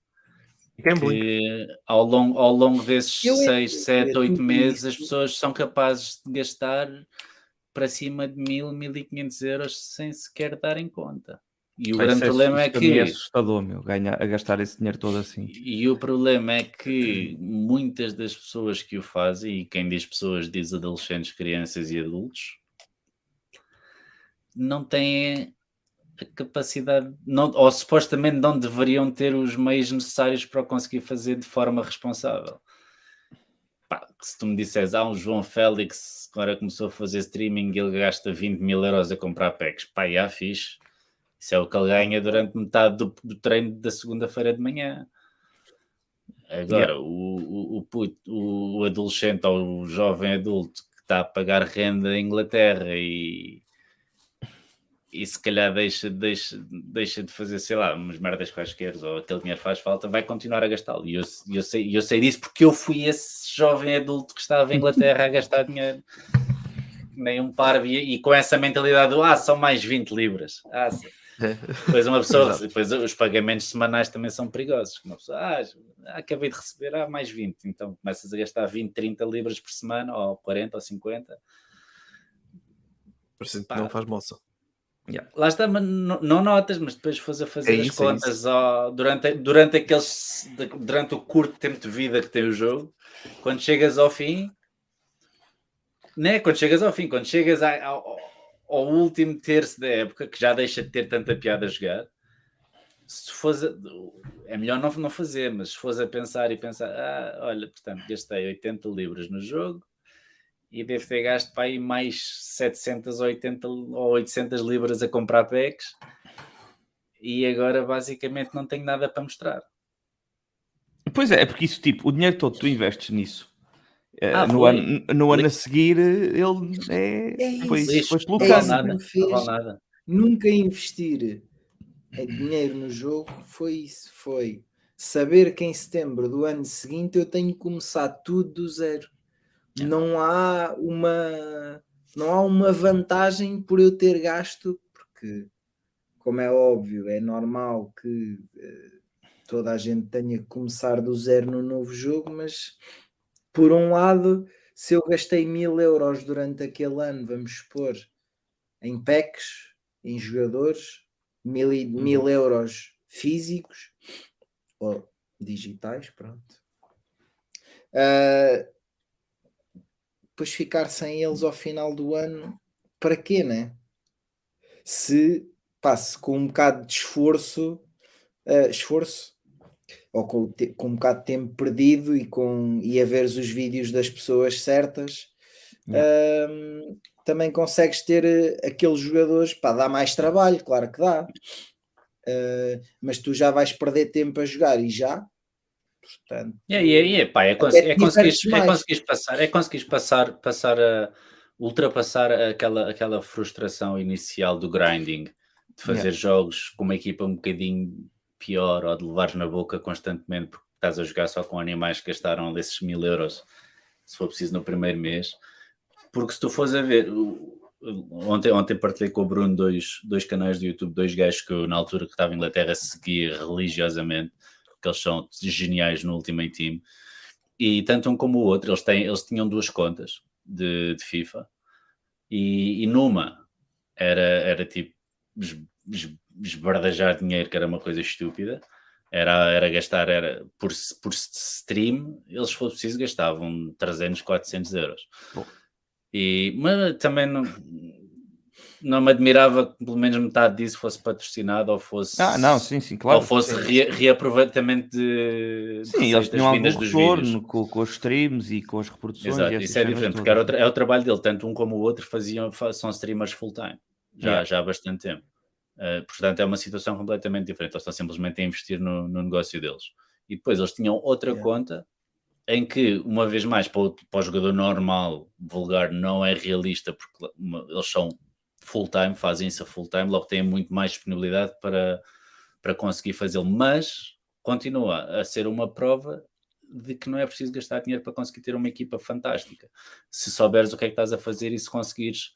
Gambling. que ao longo, ao longo desses Eu 6, entendo, 7, é 8 tudo meses as pessoas são capazes de gastar para cima de 1000, 1500 euros sem sequer darem conta. E o grande isso problema é que é assustador, meu, ganhar, a gastar esse dinheiro todo assim. e o problema é que muitas das pessoas que o fazem, e quem diz pessoas diz adolescentes, crianças e adultos, não têm a capacidade, não, ou supostamente não deveriam ter os meios necessários para o conseguir fazer de forma responsável. Pá, se tu me disseres, ah, um João Félix agora começou a fazer streaming e ele gasta 20 mil euros a comprar packs, pá, já fixe. Isso é o que ele ganha durante metade do, do treino da segunda-feira de manhã. Agora, o, o, o, puto- o adolescente ou o jovem adulto que está a pagar renda em Inglaterra e, e se calhar deixa, deixa, deixa de fazer, sei lá, umas merdas quaisquer ou aquele dinheiro faz falta, vai continuar a gastá-lo. E eu, eu, sei, e eu sei disso porque eu fui esse jovem adulto que estava em Inglaterra a gastar dinheiro. Nem um parvo e, e com essa mentalidade do, ah, são mais 20 libras. Ah, sim. Depois uma pessoa, depois os pagamentos semanais também são perigosos. Uma pessoa, ah, acabei de receber, ah, mais 20. Então começas a gastar 20, 30 libras por semana, ou 40 ou 50. Parece que Pá. não faz moça. Lá está, mas não, não notas, mas depois fores a fazer É as isso, é contas ó, durante, durante, aqueles, durante o curto tempo de vida que tem o jogo, quando chegas ao fim, né? Quando chegas ao fim, quando chegas ao, ao último terço da época, que já deixa de ter tanta piada a jogar, se fores a- é melhor não, não fazer, mas se fores a pensar e pensar, ah, olha, portanto, gastei 80 libras no jogo e devo ter gasto para aí mais 700 ou 80 ou 800 libras a comprar packs e agora basicamente não tenho nada para mostrar. Pois é, é porque isso, tipo, o dinheiro todo tu investes nisso. eh, Ah, no, ano, no ano a seguir, ele é, É foi, isso. foi pelo É nada, não nada. nunca investir em dinheiro no jogo foi isso, foi saber que em setembro do ano seguinte eu tenho que começar tudo do zero. Não há uma não há uma vantagem por eu ter gasto, porque como é óbvio, é normal que eh, toda a gente tenha que começar do zero no novo jogo, mas por um lado, se eu gastei mil euros durante aquele ano, vamos supor, em packs, em jogadores, mil, e- mil euros físicos ou digitais, pronto. Uh, depois ficar sem eles ao final do ano, para quê, né? Se passe com um bocado de esforço, uh, esforço, ou com, com um bocado de tempo perdido e, com, e a ver os vídeos das pessoas certas, uh, também consegues ter uh, aqueles jogadores, para dar mais trabalho, claro que dá, uh, mas tu já vais perder tempo a jogar e já. Portanto, e aí, é, pá, é, cons é, conseguires, é conseguires passar, é conseguires passar, passar a ultrapassar aquela, aquela frustração inicial do grinding, de fazer yeah. jogos com uma equipa um bocadinho pior ou de levares na boca constantemente porque estás a jogar só com animais que gastaram desses mil euros, se for preciso, no primeiro mês. Porque se tu fores a ver, ontem, ontem partilhei com o Bruno dois, dois canais do YouTube, dois gajos que eu, na altura que estava em Inglaterra, seguia religiosamente, porque eles são geniais no Ultimate Team. E tanto um como o outro, eles, têm, eles tinham duas contas de, de FIFA, e, e numa era, era tipo esbardajar dinheiro, que era uma coisa estúpida, era, era gastar, era por, por stream, eles, se fosse preciso, gastavam 300, 400 euros. E, mas também não, não me admirava que pelo menos metade disso fosse patrocinado ou fosse. Ah, não, sim, sim, claro. Ou fosse re, reaproveitamento de. Sim, eles tinham algum retorno com, com os streams e com as reproduções. Exato, isso é diferente, porque era é o trabalho dele, tanto um como o outro faziam, são streamers full-time, já, yeah. já há bastante tempo. Uh, portanto, é uma situação completamente diferente. Eles estão simplesmente a investir no, no negócio deles. E depois eles tinham outra yeah. conta em que, uma vez mais, para o, para o, jogador normal, vulgar, não é realista, porque uma, eles são full-time, fazem isso a full-time, logo têm muito mais disponibilidade para, para conseguir fazê-lo. Mas continua a ser uma prova de que não é preciso gastar dinheiro para conseguir ter uma equipa fantástica. Se souberes o que é que estás a fazer e se conseguires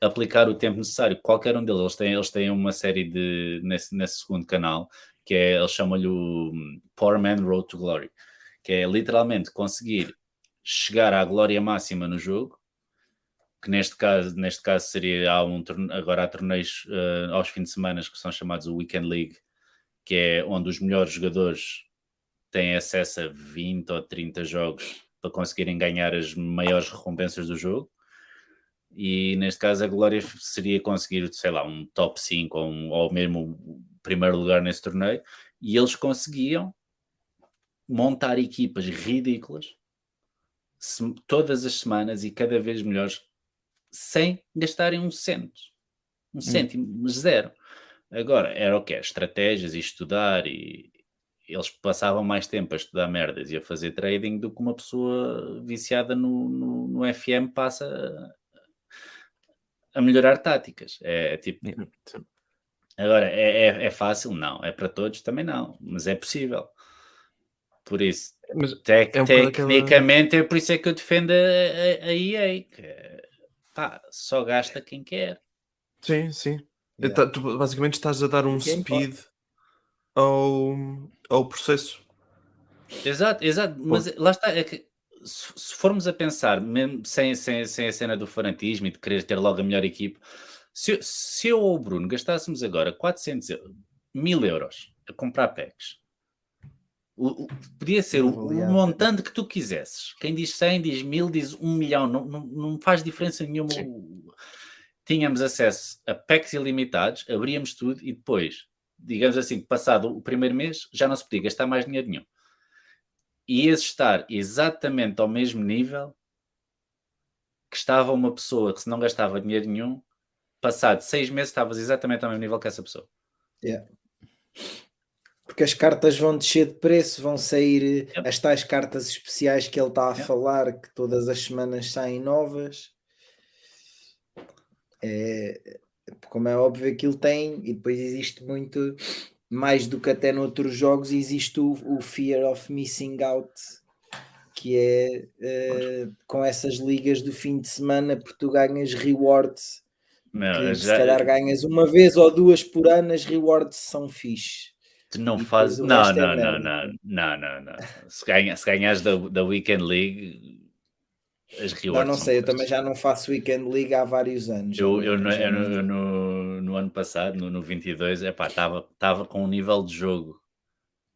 aplicar o tempo necessário. Qualquer um deles, eles têm, eles têm uma série de, nesse, nesse segundo canal, que é, eles chamam-lhe o Poor Man Road to Glory, que é literalmente conseguir chegar à glória máxima no jogo, que neste caso, neste caso seria, há um, agora há torneios uh, aos fins de semana que são chamados o Weekend League, que é onde os melhores jogadores têm acesso a 20 ou 30 jogos para conseguirem ganhar as maiores recompensas do jogo. E neste caso a glória seria conseguir, sei lá, um top 5 ou, um, ou mesmo primeiro lugar nesse torneio, e eles conseguiam montar equipas ridículas todas as semanas e cada vez melhores sem gastarem um cento, um hum. cêntimo, hum. zero. Agora, era o que? Estratégias e estudar e eles passavam mais tempo a estudar merdas e a fazer trading do que uma pessoa viciada no, no, no FM passa a melhorar táticas. É, é tipo. Agora, é, é, é, fácil? Não. É para todos? Também não. Mas é possível. Por isso, tec, é um tecnicamente, aquela... é por isso é que eu defendo a, a, a EA. Que, pá, só gasta quem quer. Sim, sim. Yeah. Tu basicamente estás a dar um quem speed ao, ao processo. Exato, exato. Mas lá está. É que se formos a pensar, mesmo sem, sem, sem a cena do fanatismo e de querer ter logo a melhor equipe, se, se eu ou o Bruno gastássemos agora 400 mil euros a comprar packs, o, o, podia ser o, o, montante que tu quisesses. Quem diz 100, diz 1000, diz 1 milhão, não, não, não faz diferença nenhuma. Sim. Tínhamos acesso a packs ilimitados, abríamos tudo e depois, digamos assim, passado o primeiro mês, já não se podia gastar mais dinheiro nenhum ias estar exatamente ao mesmo nível que estava uma pessoa que se não gastava dinheiro nenhum, passado seis meses estavas exatamente ao mesmo nível que essa pessoa. Yeah. Porque as cartas vão descer de preço, vão sair yep. as tais cartas especiais que ele está a yep. falar, que todas as semanas saem novas. É, como é óbvio, aquilo tem, e depois existe muito mais do que até noutros jogos, existe o, o fear of missing out, que é uh, com essas ligas do fim de semana, porque tu ganhas rewards. Não, que, já... Se calhar ganhas uma vez ou duas por ano, as rewards são fixe. Tu não fazes. Não, não, é não, não, não, não, não, Se, ganha, se ganhas da, da Weekend League, as rewards. Não, não sei, eu também já não faço Weekend League há vários anos. Eu, eu, no, eu, no, no, no no ano passado, no, no 22, estava tava com um nível de jogo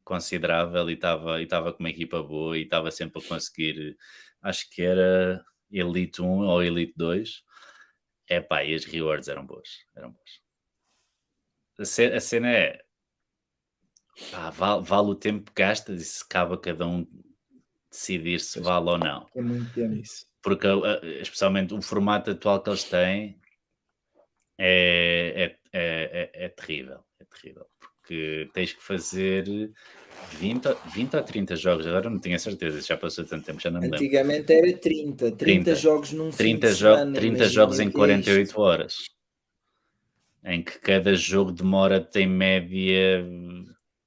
considerável e estava e tava com uma equipa boa e estava sempre a conseguir, acho que era Elite 1 ou Elite 2. Epá, e as rewards eram boas, eram boas. A cena, a cena é, pá, vale, vale, o tempo que gastas e se cabe a cada um decidir se vale ou não. É muito tempo. Porque, especialmente, o formato atual que eles têm é, é, é, é, é terrível. É terrível. Porque tens que fazer 20, 20 ou 30 jogos, agora não tenho certeza, já passou tanto tempo, já não me lembro. Antigamente era 30, 30, 30 jogos num 30 jo semana, 30 jogos em 48 isto. horas. Em que cada jogo demora, tem média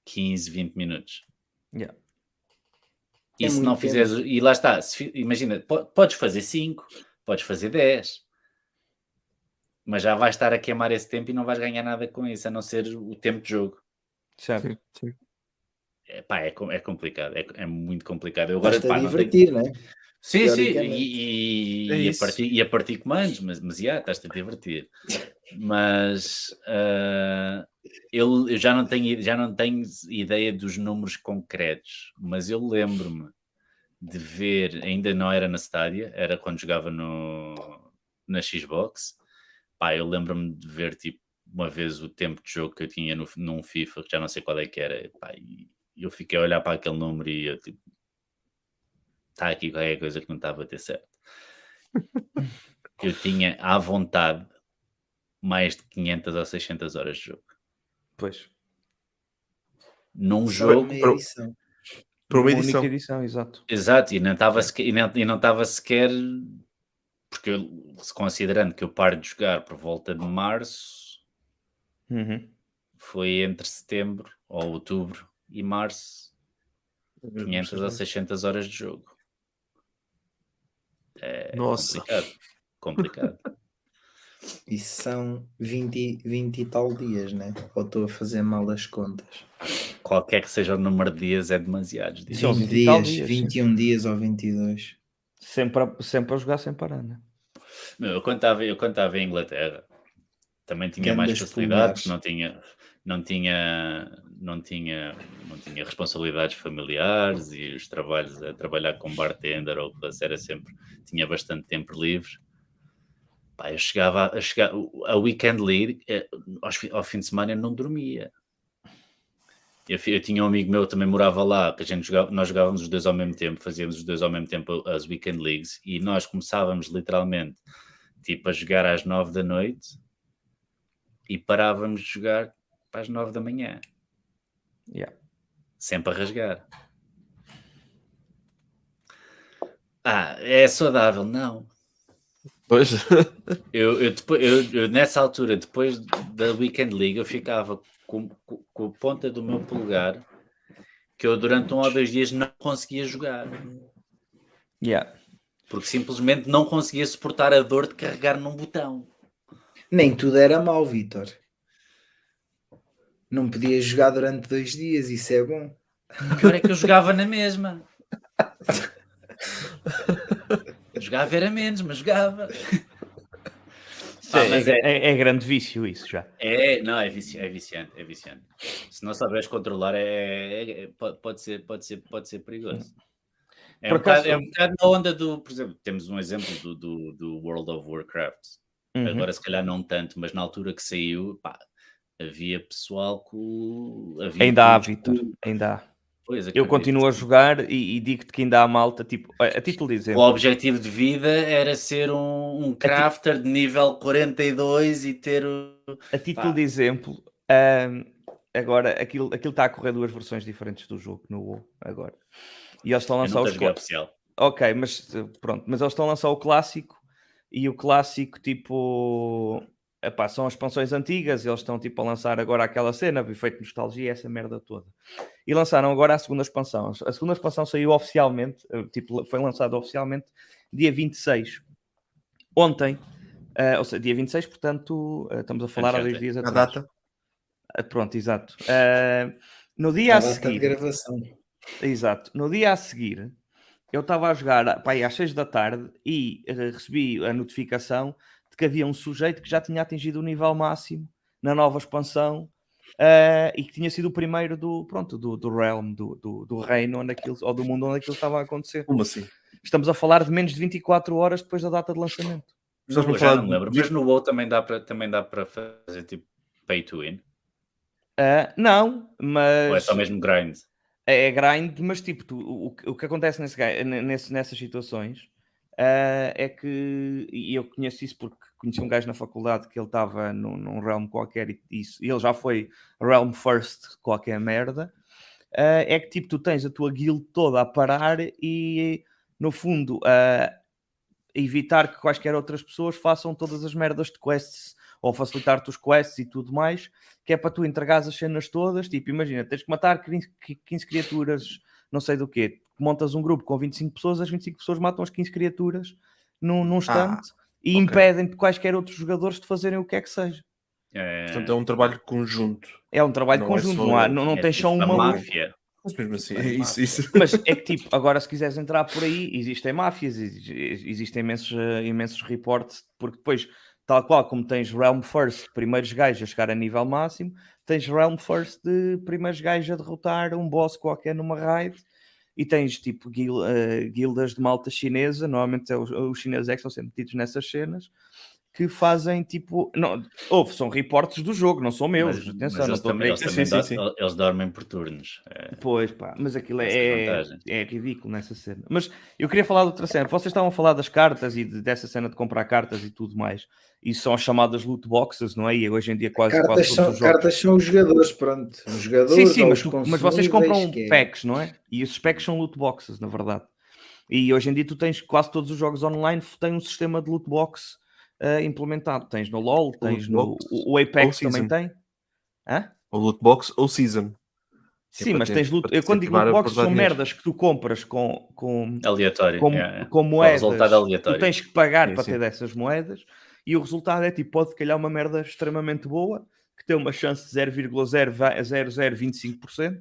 15, 20 minutos. Yeah. E é se não fizeres, e lá está, se, imagina, podes fazer 5, podes fazer 10, mas já vais estar a queimar esse tempo e não vais ganhar nada com isso, a não ser o tempo de jogo. Certo. Sim, sim. É, pá, é, é complicado, é, é muito complicado. Eu agora, pá, divertir, não, tenho... é? Sim, sim, e, e, é e, a partir, e a partir comandos, mas, mas já, estás-te a divertir. Mas uh, eu, eu, já, não tenho, já não tenho ideia dos números concretos, mas eu lembro-me de ver, ainda não era na Stadia, era quando jogava no, na Xbox. Pá, eu lembro-me de ver tipo uma vez o tempo de jogo que eu tinha no, num FIFA, que já não sei qual é que era, pá, e eu fiquei a olhar para aquele número e eu tipo está aqui qualquer coisa que não está a bater certo. eu tinha à vontade mais de 500 ou 600 horas de jogo. Pois. Num jogo. Para uma edição. edição. exato. Exato, e não estava sequer, e não, e não estava sequer porque eu, considerando que eu paro de jogar por volta de março, uhum. foi entre setembro ou outubro e março, 500 ou 600 horas de jogo. É Nossa. complicado. Complicado. Isso são 20, 20 e tal dias, né? Ou estou a fazer mal as contas? Qualquer que seja o número de dias é demasiado. 20, 20 dias, dias, 21 sim. dias ou 22. Sempre a, sempre a jogar sem parar, né? Meu, eu, quando estava, eu quando estava em Inglaterra também tinha mais facilidade, porque não tinha, não tinha, não tinha, não tinha responsabilidades familiares e os trabalhos a trabalhar como bartender ou coisa era sempre, tinha bastante tempo livre. Pá, eu chegava a chegar, a weekend league, eh, ao fim de semana eu não dormia. Eu, eu, tinha um amigo meu também morava lá, que a gente jogava, nós jogávamos os dois ao mesmo tempo, fazíamos os dois ao mesmo tempo as weekend leagues e nós começávamos literalmente tipo a jogar às nove da noite e parávamos de jogar para as nove da manhã. Yeah. Sempre a rasgar. Ah, é saudável? Não. Pois. eu, eu, depois, eu, eu, nessa altura, depois da Weekend League, eu ficava com, com, com, a ponta do meu polegar que eu durante um ou dois dias não conseguia jogar. Yeah. Porque simplesmente não conseguia suportar a dor de carregar num botão. Nem tudo era mau, Vitor. Não podia jogar durante dois dias, isso é bom. O pior é que eu jogava na mesma. jogava era menos, mas jogava. Ah, é, é, é, grande vício isso já. É, não, é, vici, é viciante, é viciante. Se não souberes controlar, é, é, é pode, ser, pode, ser, pode ser perigoso. É um, bocado, é um bocado na onda do, por exemplo, temos um exemplo do, do, do World of Warcraft. Uhum. Agora, se calhar, não tanto, mas na altura que saiu, pá, havia pessoal que. Havia ainda há, Vitor, ainda há. Pois, eu continuo a jogar e, e digo-te que ainda há malta, tipo, a, título de exemplo. O objetivo de vida era ser um, um crafter de nível 42 e ter. A título de exemplo, um, agora aquilo, aquilo está a correr duas versões diferentes do jogo no WoW agora. E eles estão a lançar os clássicos. Ok, mas pronto, mas eles estão a lançar o clássico e o clássico tipo epá, são as expansões antigas, eles estão tipo a lançar agora aquela cena, efeito nostalgia, essa merda toda. E lançaram agora a segunda expansão. A segunda expansão saiu oficialmente, eh, tipo, foi lançada oficialmente dia 26. Ontem, uh, ou seja, dia 26, portanto, uh, estamos a falar há dois dias atrás. A data? Uh, pronto, exato. no dia a, a seguir. gravação. Exato. No dia a seguir, eu estava a jogar pá, às 6 da tarde e recebi a notificação de que havia um sujeito que já tinha atingido o nível máximo na nova expansão uh, e que tinha sido o primeiro do, pronto, do, do realm, do, do, do, reino onde aquilo, ou do mundo onde aquilo estava a acontecer. Como assim? Estamos a falar de menos de 24 horas depois da data de lançamento. Não, já falar não me lembro, mas no WoW também dá para também dá para fazer tipo pay to win. Uh, não, mas. Ou é só mesmo grind? É, é grind, mas tipo, tu, o, o que acontece nesse, nesse, nessas situações uh, é que. E eu conheço isso porque conheci um gajo na faculdade que ele estava num, num realm qualquer e, isso, e ele já foi realm first qualquer merda. Uh, é que tipo, tu tens a tua guild toda a parar e no fundo uh, evitar que quaisquer outras pessoas façam todas as merdas de quests ou facilitar-te os quests e tudo mais, que é para tu entregares as cenas todas. Tipo, imagina, tens que matar 15 criaturas, não sei do quê. Montas um grupo com 25 pessoas, as 25 pessoas matam as 15 criaturas num, num instante ah, e okay. impedem quaisquer outros jogadores de fazerem o que é que seja. É... Portanto, é um trabalho conjunto. É um trabalho não é conjunto, é só... não, há, não, não é tens só tipo uma máfia. Mas mesmo assim, é isso, isso. Mas é que tipo, agora se quiseres entrar por aí, existem máfias, existem imensos, uh, imensos reportes, porque depois, tal qual como tens Realm First, primeiros gajos a chegar a nível máximo, tens Realm First de primeiros gajos a derrotar um boss qualquer numa raid, e tens tipo guil, uh, guildas de malta chinesa, normalmente é os, os chineses é que estão sempre metidos nessas cenas, que fazem tipo. Não, houve, são reportes do jogo, não são meus. Mas, atenção, mas eles, também, eles, também sim, sim, sim. eles dormem por turnos. É... Pois pá, mas aquilo é, é, é, ridículo nessa cena. Mas eu queria falar de outra cena. Vocês estavam a falar das cartas e de, dessa cena de comprar cartas e tudo mais. E são as chamadas loot boxes, não é? E hoje em dia quase. Cartas, quase são, cartas são os jogadores, pronto. Os jogadores. Sim, sim, mas, mas vocês compram é. packs, não é? E esses packs são loot boxes, na verdade. E hoje em dia tu tens quase todos os jogos online, têm um sistema de loot box uh, implementado. Tens no LoL, tens no. O, Apex também tem. Hã? O lootbox ou Season. Sim, é mas ter, tens loot. Eu quando digo lootbox são merdas que tu compras com, com, aleatório, com, é, com moedas. resultado aleatório. Tu tens que pagar sim, para sim. ter dessas moedas e o resultado é tipo, pode calhar uma merda extremamente boa que tem uma chance de 0,0025%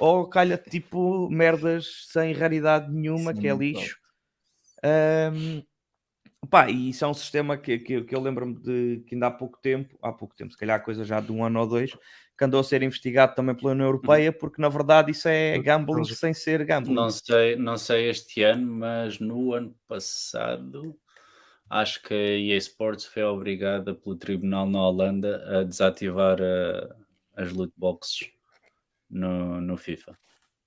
ou calha tipo merdas sem raridade nenhuma, sim, que é lixo. Um, Pá, e isso é um sistema que, que, que eu lembro-me de que ainda há pouco tempo, há pouco tempo, se calhar coisa já de um ano ou dois, que andou a ser investigado também pela União Europeia, uhum. porque na verdade isso é gambling sem ser gambling. Não sei, não sei este ano, mas no ano passado acho que a EA Sports foi obrigada pelo tribunal na Holanda a desativar a, as loot boxes no, no FIFA.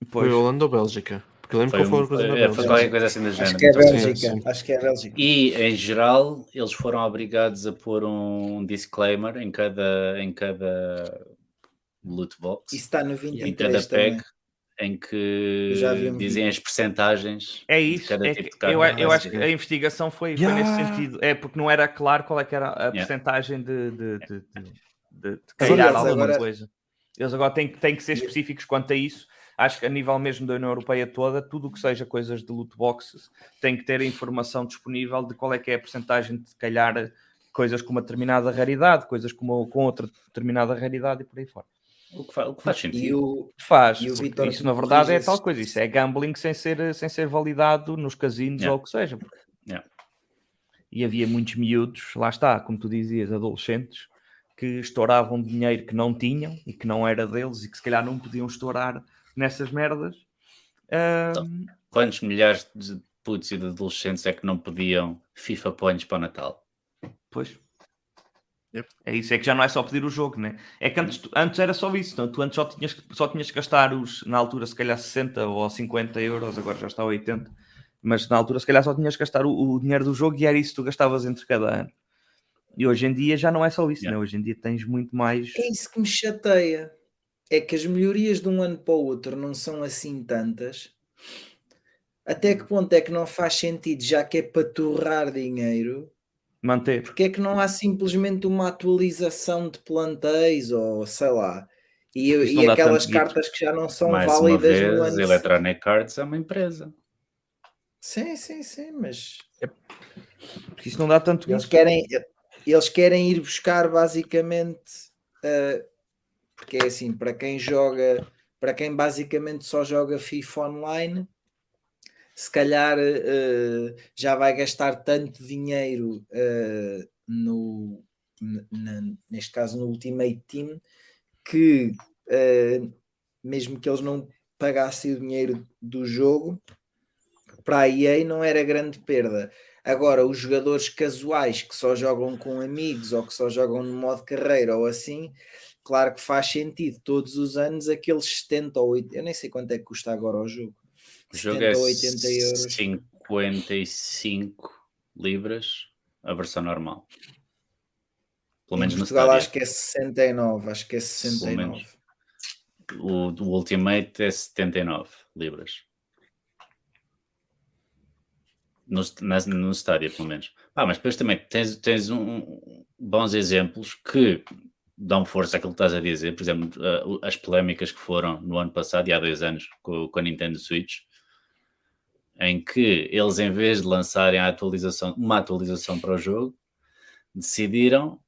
Foi Holanda ou Bélgica? Porque eu lembro foi que foi, coisa é, foi qualquer coisa assim da género. Acho que é Bélgica. Sim, sim. Acho que é Bélgica. E em geral eles foram obrigados a pôr um disclaimer em cada, em cada loot box. Isso está no 23 em cada pack. Em que dizem as percentagens é isso, é tipo eu, eu, acho que a investigação foi, yeah. foi, nesse sentido, é porque não era claro qual é que era a yeah. percentagem de, de, de, de, de calhar alguma agora... coisa. Eles agora têm, têm que ser específicos quanto a isso, acho que a nível mesmo da União Europeia toda, tudo o que seja coisas de loot boxes tem que ter a informação disponível de qual é que é a porcentagem de calhar coisas com uma determinada raridade, coisas com, uma, com outra determinada raridade e por aí fora. O que faz, o que faz sentido. O, faz. isso, na verdade, é tal coisa. Isso é gambling sem ser, sem ser validado nos casinos yeah. ou o que seja. Yeah. E havia muitos miúdos, lá está, como tu dizias, adolescentes, que estouravam dinheiro que não tinham e que não era deles e que se calhar não podiam estourar nessas merdas. Um... Quantos milhares de putos e de adolescentes é que não pediam FIFA Points para o Natal? Pois. Yep. É isso, é que já não é só pedir o jogo, né? É que antes, antes era só isso, não? tu antes só tinhas, só tinhas que gastar os, na altura, se calhar 60 ou 50 euros, agora já está a 80, mas na altura, se calhar, só tinhas que gastar o, o dinheiro do jogo e era isso que tu gastavas entre cada ano. E hoje em dia já não é só isso, yeah. né? Hoje em dia tens muito mais. É isso que me chateia é que as melhorias de um ano para o outro não são assim tantas. Até que ponto é que não faz sentido, já que é para torrar dinheiro, manter? Porque é que não há simplesmente uma atualização de plantéis ou sei lá, e, e aquelas cartas que já não são Mais válidas uma vez, no ano Electronic Arts é uma empresa. Sim, sim, sim, mas é porque isso não dá tanto. Eles querem, eles querem ir buscar basicamente. Uh, porque é assim, para quem joga, para quem basicamente só joga FIFA online, se calhar uh, já vai gastar tanto dinheiro uh, no, na, neste caso no Ultimate Team, que uh, mesmo que eles não pagassem o dinheiro do jogo, para a EA não era grande perda. Agora, os jogadores casuais que só jogam com amigos ou que só jogam no modo carreira ou assim, claro que faz sentido todos os anos aqueles 70 ou 80, eu nem sei quanto é que custa agora o jogo. O jogo é 80 euros. 55 libras a versão normal. Pelo menos em Portugal acho que é 69, acho que é 69. O do Ultimate é 79 libras. No, na, no estádio, pelo menos. Ah, mas depois também tens, tens um, bons exemplos que dão força àquilo que estás a dizer. Por exemplo, as polémicas que foram no ano passado e há dois anos com, com a Nintendo Switch, em que eles, em vez de lançarem a atualização, uma atualização para o jogo, decidiram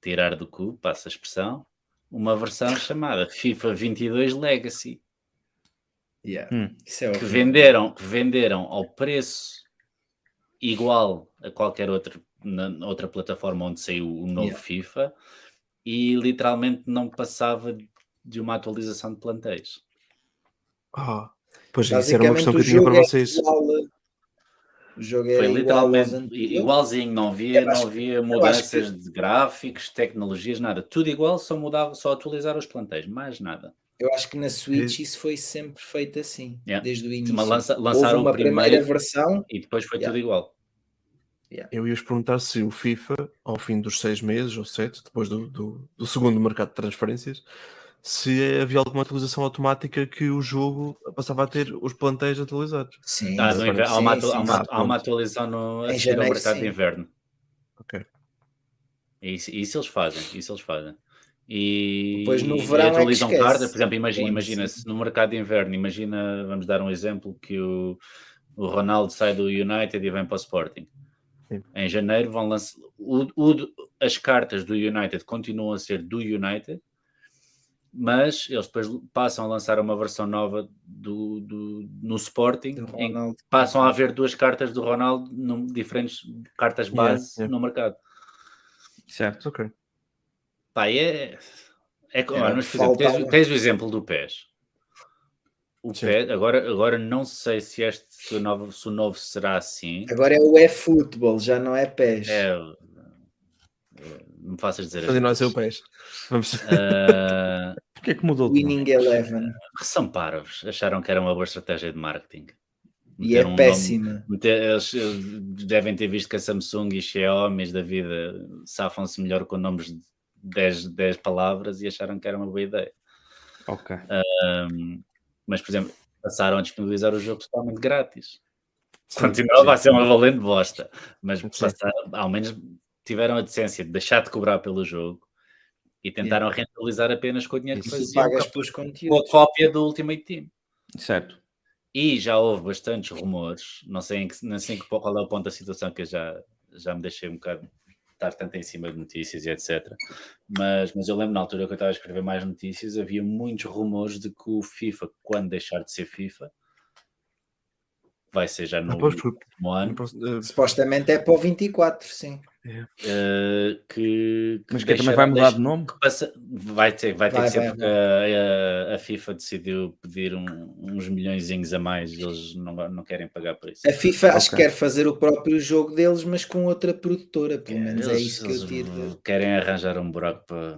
tirar do cu, passa a expressão, uma versão chamada FIFA 22 Legacy. Yeah. Hum. É que, venderam, que venderam ao preço igual a qualquer outra, na, outra plataforma onde saiu o novo yeah. FIFA e literalmente não passava de uma atualização de plantéis. Oh, pois isso era uma questão que eu tinha para é vocês. Igual, o jogo é Foi literalmente igualzinho, não havia, não havia mudanças que... de gráficos, tecnologias, nada. Tudo igual, só mudava, só atualizar os plantéis, mais nada. Eu acho que na Switch isso foi sempre feito assim, yeah. desde o início. Lança, lançaram uma primeira versão e depois foi yeah. tudo igual. Yeah. Eu ia-vos perguntar se o FIFA, ao fim dos seis meses ou sete, depois do, do, do segundo mercado de transferências, se havia alguma atualização automática que o jogo passava a ter os plantéis atualizados. Sim, ah, sim, há, uma, sim, há, uma, há uma atualização no janeiro, mercado sim. de inverno. Ok. Isso, isso eles fazem, isso eles fazem. E, Depois no verão e atualizam é cartas, por exemplo, imagina, imagina se no mercado de inverno, imagina, vamos dar um exemplo, que o, o Ronaldo sai do United e vem para o Sporting. Sim. Em janeiro vão lançar o, o, as cartas do United continuam a ser do United, mas eles depois passam a lançar uma versão nova do, do no Sporting, em passam a haver duas cartas do Ronaldo, num, diferentes cartas base yeah, yeah. no mercado. Certo, ok. Pá, é. é, é mas, exemplo, tens, tens, o exemplo do PES. O PES, agora, agora não sei se este se o, novo, se o novo será assim. Agora é o e-football, já não é PES. É, não me faças dizer. Mas não é seu PES. Vamos. Uh, Porquê é que mudou? Winning Eleven. São parvos. Acharam que era uma boa estratégia de marketing. E é um péssima. eles, eles, devem ter visto que a Samsung e Xiaomi da vida safam-se melhor com nomes de 10, 10 palavras e acharam que era uma boa ideia. Ok. Um, mas, por exemplo, passaram a disponibilizar o jogo totalmente grátis. Continuava a ser uma valente bosta, mas passaram, ao menos tiveram a decência de deixar de cobrar pelo jogo e tentaram yeah. rentabilizar apenas com o dinheiro que faziam com a cópia do Ultimate Team. Certo. E já houve bastantes rumores, não sei, em que, não sei qual é o ponto da situação que eu já, já me deixei um bocado estar tanto em cima de notícias e etc. Mas, mas eu lembro na altura que eu estava a escrever mais notícias, havia muitos rumores de que o FIFA, quando deixar de ser FIFA, vai ser já no próximo ano. Eh, Supostamente é para o 24, sim. Uh, que, que, Mas que também vai mudar de nome? Passa, vai ter, vai ter vai, que ser vai, porque a, a, FIFA decidiu pedir um, uns milhões a mais e eles não, não querem pagar por isso. A FIFA okay. acho que quer fazer o próprio jogo deles, mas com outra produtora, pelo menos é eles, é isso que eu tiro. Querem arranjar um buraco para,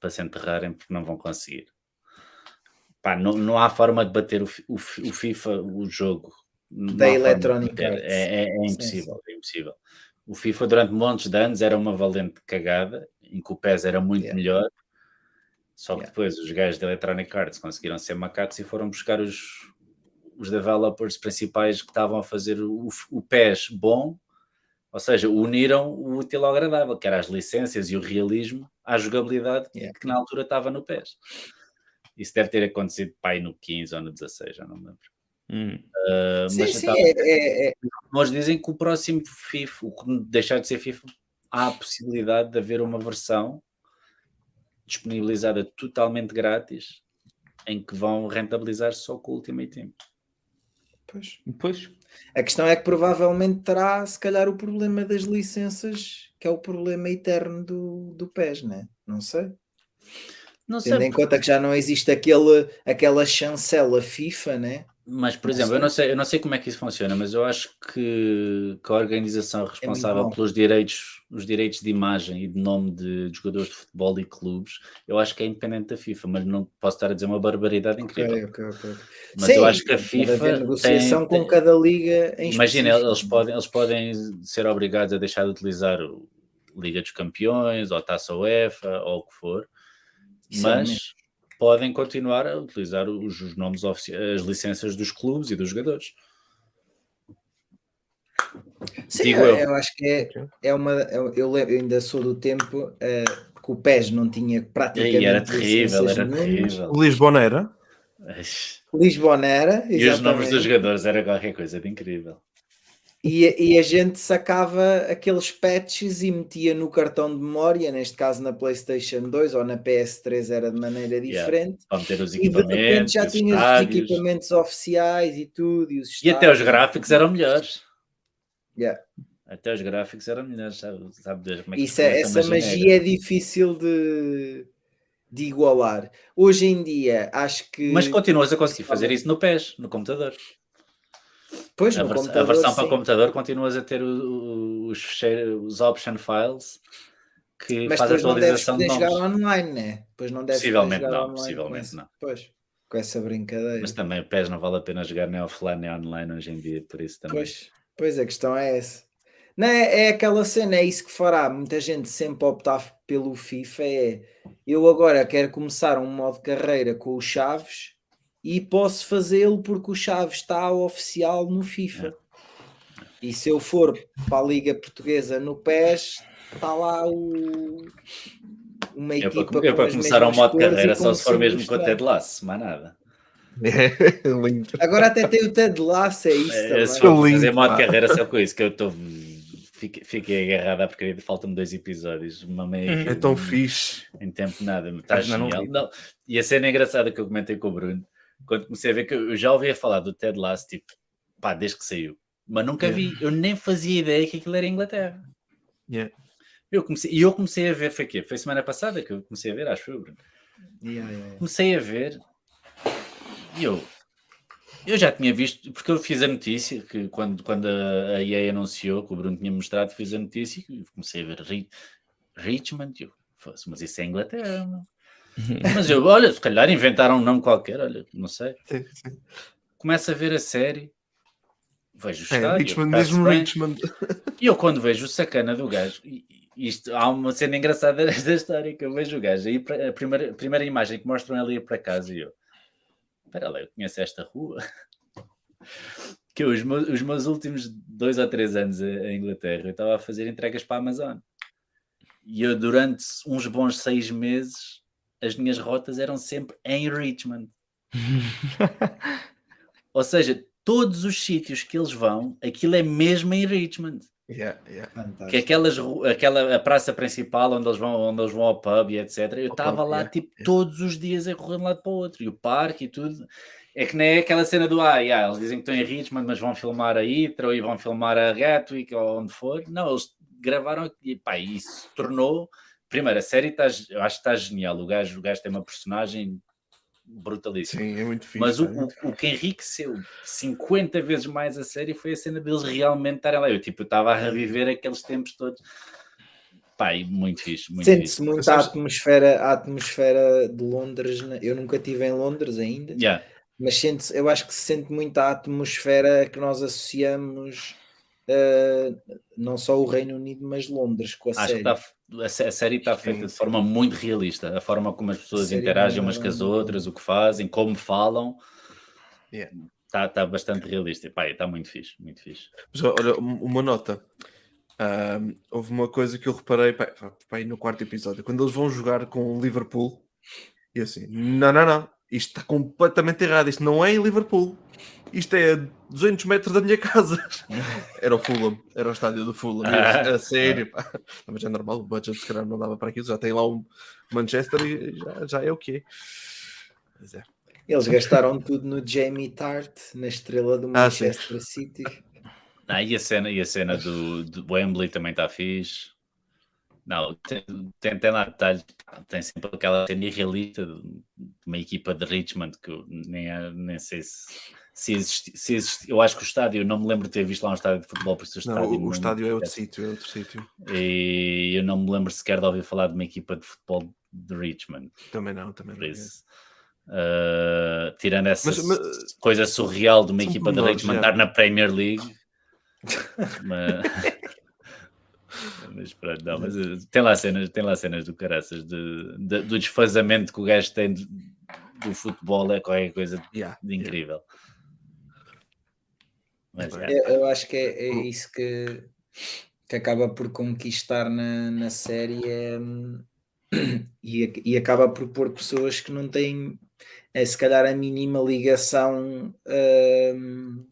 para se enterrarem porque não vão conseguir. Pá, não, não há forma de bater o, o, o FIFA, o jogo. Da Electronic Arts. É, é, é impossível, sim, sim. é impossível. O FIFA durante montes de anos era uma valente cagada, em que o PES era muito yeah. melhor. Só que yeah. depois os gajos da Electronic Arts conseguiram ser macacos e foram buscar os, os developers principais que estavam a fazer o, o PES bom, ou seja, uniram o útil ao agradável, que era as licenças e o realismo à jogabilidade yeah. que na altura estava no PES. Isso deve ter acontecido pai no 15 ou no 16, já não me lembro. Hum. Uh, sim, mas, sim, é, é, é. mas dizem que o próximo FIFA, o deixar de ser FIFA, há a possibilidade de haver uma versão disponibilizada totalmente grátis em que vão rentabilizar só com o Ultimate Team. Pois. Pois. A questão é que provavelmente terá, se calhar, o problema das licenças, que é o problema eterno do, do PES, né? Não sei. Não sei. Tendo em conta que já não existe aquele, aquela chancela FIFA, né? Mas, por exemplo, eu não, sei, eu não sei como é que isso funciona, mas eu acho que, que a organização responsável mau. pelos direitos, os direitos de imagem e de nome de, de jogadores de futebol e clubes, eu acho que é independente da FIFA, mas não posso estar a dizer uma barbaridade incrível. Ok, ok, ok. Mas eu acho que a FIFA negociação tem- com cada liga em Imagina, específico. eles podem, eles podem ser obrigados a deixar de utilizar o Liga dos Campeões, ou Taça UEFA, ou o que for, é mas podem continuar a utilizar os, os nomes oficiais, as licenças dos clubes e dos jogadores. Sim, Digo eu, eu. acho que é, é uma. Eu, eu ainda sou do tempo eh, que o PES não tinha praticamente. E era terrível, era terrível. O Lisbona era? Lisbonera, E os nomes dos jogadores era qualquer coisa de incrível. E, e a gente sacava aqueles patches e metia no cartão de memória, neste caso na PlayStation 2 ou na PS3 era de maneira Yeah. diferente. Para meter os E de repente equipamentos, já tinhas os equipamentos oficiais e tudo. E, E até os gráficos eram melhores. Yeah. Até os gráficos eram melhores, sabe, sabe Deus como é que Isso é- a essa magia é difícil de, de igualar. Hoje em dia, acho que. Mas continuas a conseguir fazer isso no PES, no computador. Pois, A, vers- a versão para sim. computador continuas a ter o- o- os, fecheiros, os option files que Mas faz a depois não deves atualização de poder jogar nomes. online, né? Pois não deves poder Possivelmente não, online possivelmente não. Pois, com essa brincadeira. Mas também o PES não vale a pena jogar nem offline nem online hoje em dia, por isso também. Pois, pois a questão é essa. Não, é, é aquela cena, é isso que fará muita gente sempre optar pelo FIFA. É eu agora quero começar um modo carreira com o Chaves e posso fazê-lo porque o Chaves está oficial no FIFA. E se eu for para a Liga Portuguesa no PES, está lá o, uma Eu equipa para, eu com para as começar um modo cores e carreira só se for mesmo com o. Ted Lasso, mais nada. É, lindo. Agora até tem o Ted Lasso, é isso É, também. se for lindo, fazer modo pá. carreira só com isso, que eu estou. Fiquei, fiquei agarrado à porcaria, faltam-me dois episódios. Mamei É aquilo tão fixe. em tempo nada, está Ainda não genial. vi. Não, E a cena engraçada que eu comentei com o Bruno, quando comecei a ver que eu já ouvia falar do Ted Lasso, tipo, pá, desde que saiu, mas nunca É. vi, eu nem fazia ideia que aquilo era Inglaterra. Yeah. Eu comecei, e eu comecei a ver, foi quê? Foi semana passada que eu comecei a ver, acho que foi, Bruno. Yeah, yeah, yeah. Comecei a ver e eu, eu já tinha visto, porque eu fiz a notícia, que quando, quando a EA anunciou, que o Bruno tinha mostrado, fiz a notícia e comecei a ver Ri- Richmond, e eu, "Fosse, mas isso é Inglaterra? Mas eu, olha, se calhar inventaram um nome qualquer, olha, não sei. Sim, sim. Começo a ver a série, vejo o É, estádio, Richmond, está-se mesmo bem. Richmond. E eu quando vejo o sacana do gajo, isto, há uma cena engraçada desta história que eu vejo o gajo, aí a primeira, a primeira imagem que mostram ele ir para casa e eu, espera lá, eu conheço esta rua. Que eu, os, meus, os meus últimos dois ou três anos em Inglaterra, eu estava a fazer entregas para a Amazon. E eu durante uns bons seis meses, as minhas rotas eram sempre em Richmond. Ou seja, todos os sítios que eles vão, aquilo é mesmo em Richmond. Yeah, yeah. Fantástico. Que aquelas, aquela a praça principal onde eles vão, onde eles vão ao pub e etc. Eu estava lá yeah, tipo yeah. todos os dias a correr de um lado para o outro. E o parque e tudo. É que nem é aquela cena do ah, yeah, eles dizem que estão em Richmond, mas vão filmar a Heathrow e vão filmar a Gatwick ou onde for. Não, eles gravaram e pá, isso se tornou. Primeiro, a série está, eu acho que está genial. O gajo, o gajo tem uma personagem brutalíssima. Sim, é muito fixe. Mas o, é muito o, o que enriqueceu 50 vezes mais a série foi a cena deles realmente estarem lá. Eu tipo, estava a reviver aqueles tempos todos. Pai, muito fixe, muito Sente-se muito a atmosfera, a atmosfera de Londres. né? Eu nunca estive em Londres ainda, Yeah. mas sente eu acho que se sente muito a atmosfera que nós associamos eh, não só o Reino Unido, mas Londres com a Acho que série. está, a, a série está feita de forma muito realista. A forma como as pessoas série interagem é umas com as outras, o que fazem, como falam. Yeah. Está, está bastante realista. Pai, está muito fixe, muito fixe. Mas olha, um- uma nota. Ahm, houve uma coisa que eu reparei pá, pá, no quarto episódio, quando eles vão jogar com o Liverpool, e assim, não, não, não, isto está completamente errado, isto não é em Liverpool, isto é a 200 metros da minha casa. Era o Fulham, era o estádio do Fulham, Ah, a sério, pá. Não, mas é normal, o budget se calhar não dava para aquilo, já tem lá um Manchester e já, já é o é. Mas é. Eles gastaram tudo no Jamie Tart, na estrela do Ah. Manchester City. Ah, e a cena, e a cena do, do Wembley também está fixe. Não, tem, tem, tem lá detalhes, tem sempre aquela cena irrealista de uma equipa de Richmond que eu nem, é- nem sei se, se, existi, se Eu acho que o estádio, não me lembro de ter visto lá um estádio de futebol, por isso o Não, estádio. o, o não- estádio é outro sítio, é outro sítio. E eu não me lembro sequer de ouvir falar de uma equipa de futebol de Richmond, Também não, também não. uh, tirando essa Mas- mas- coisa surreal de uma equipa de Richmond estar na Premier League, mas, mas pronto, não, mas uh, tem lá cenas, tem lá cenas do caraças de, de- do desfazamento que o gajo tem do, do futebol é qualquer coisa Yeah, de incrível. Mas, Bem. é. Eu, acho que é, é isso que, que acaba por conquistar na, na série é, e, e acaba por pôr pessoas que não têm é, se calhar a mínima ligação hum,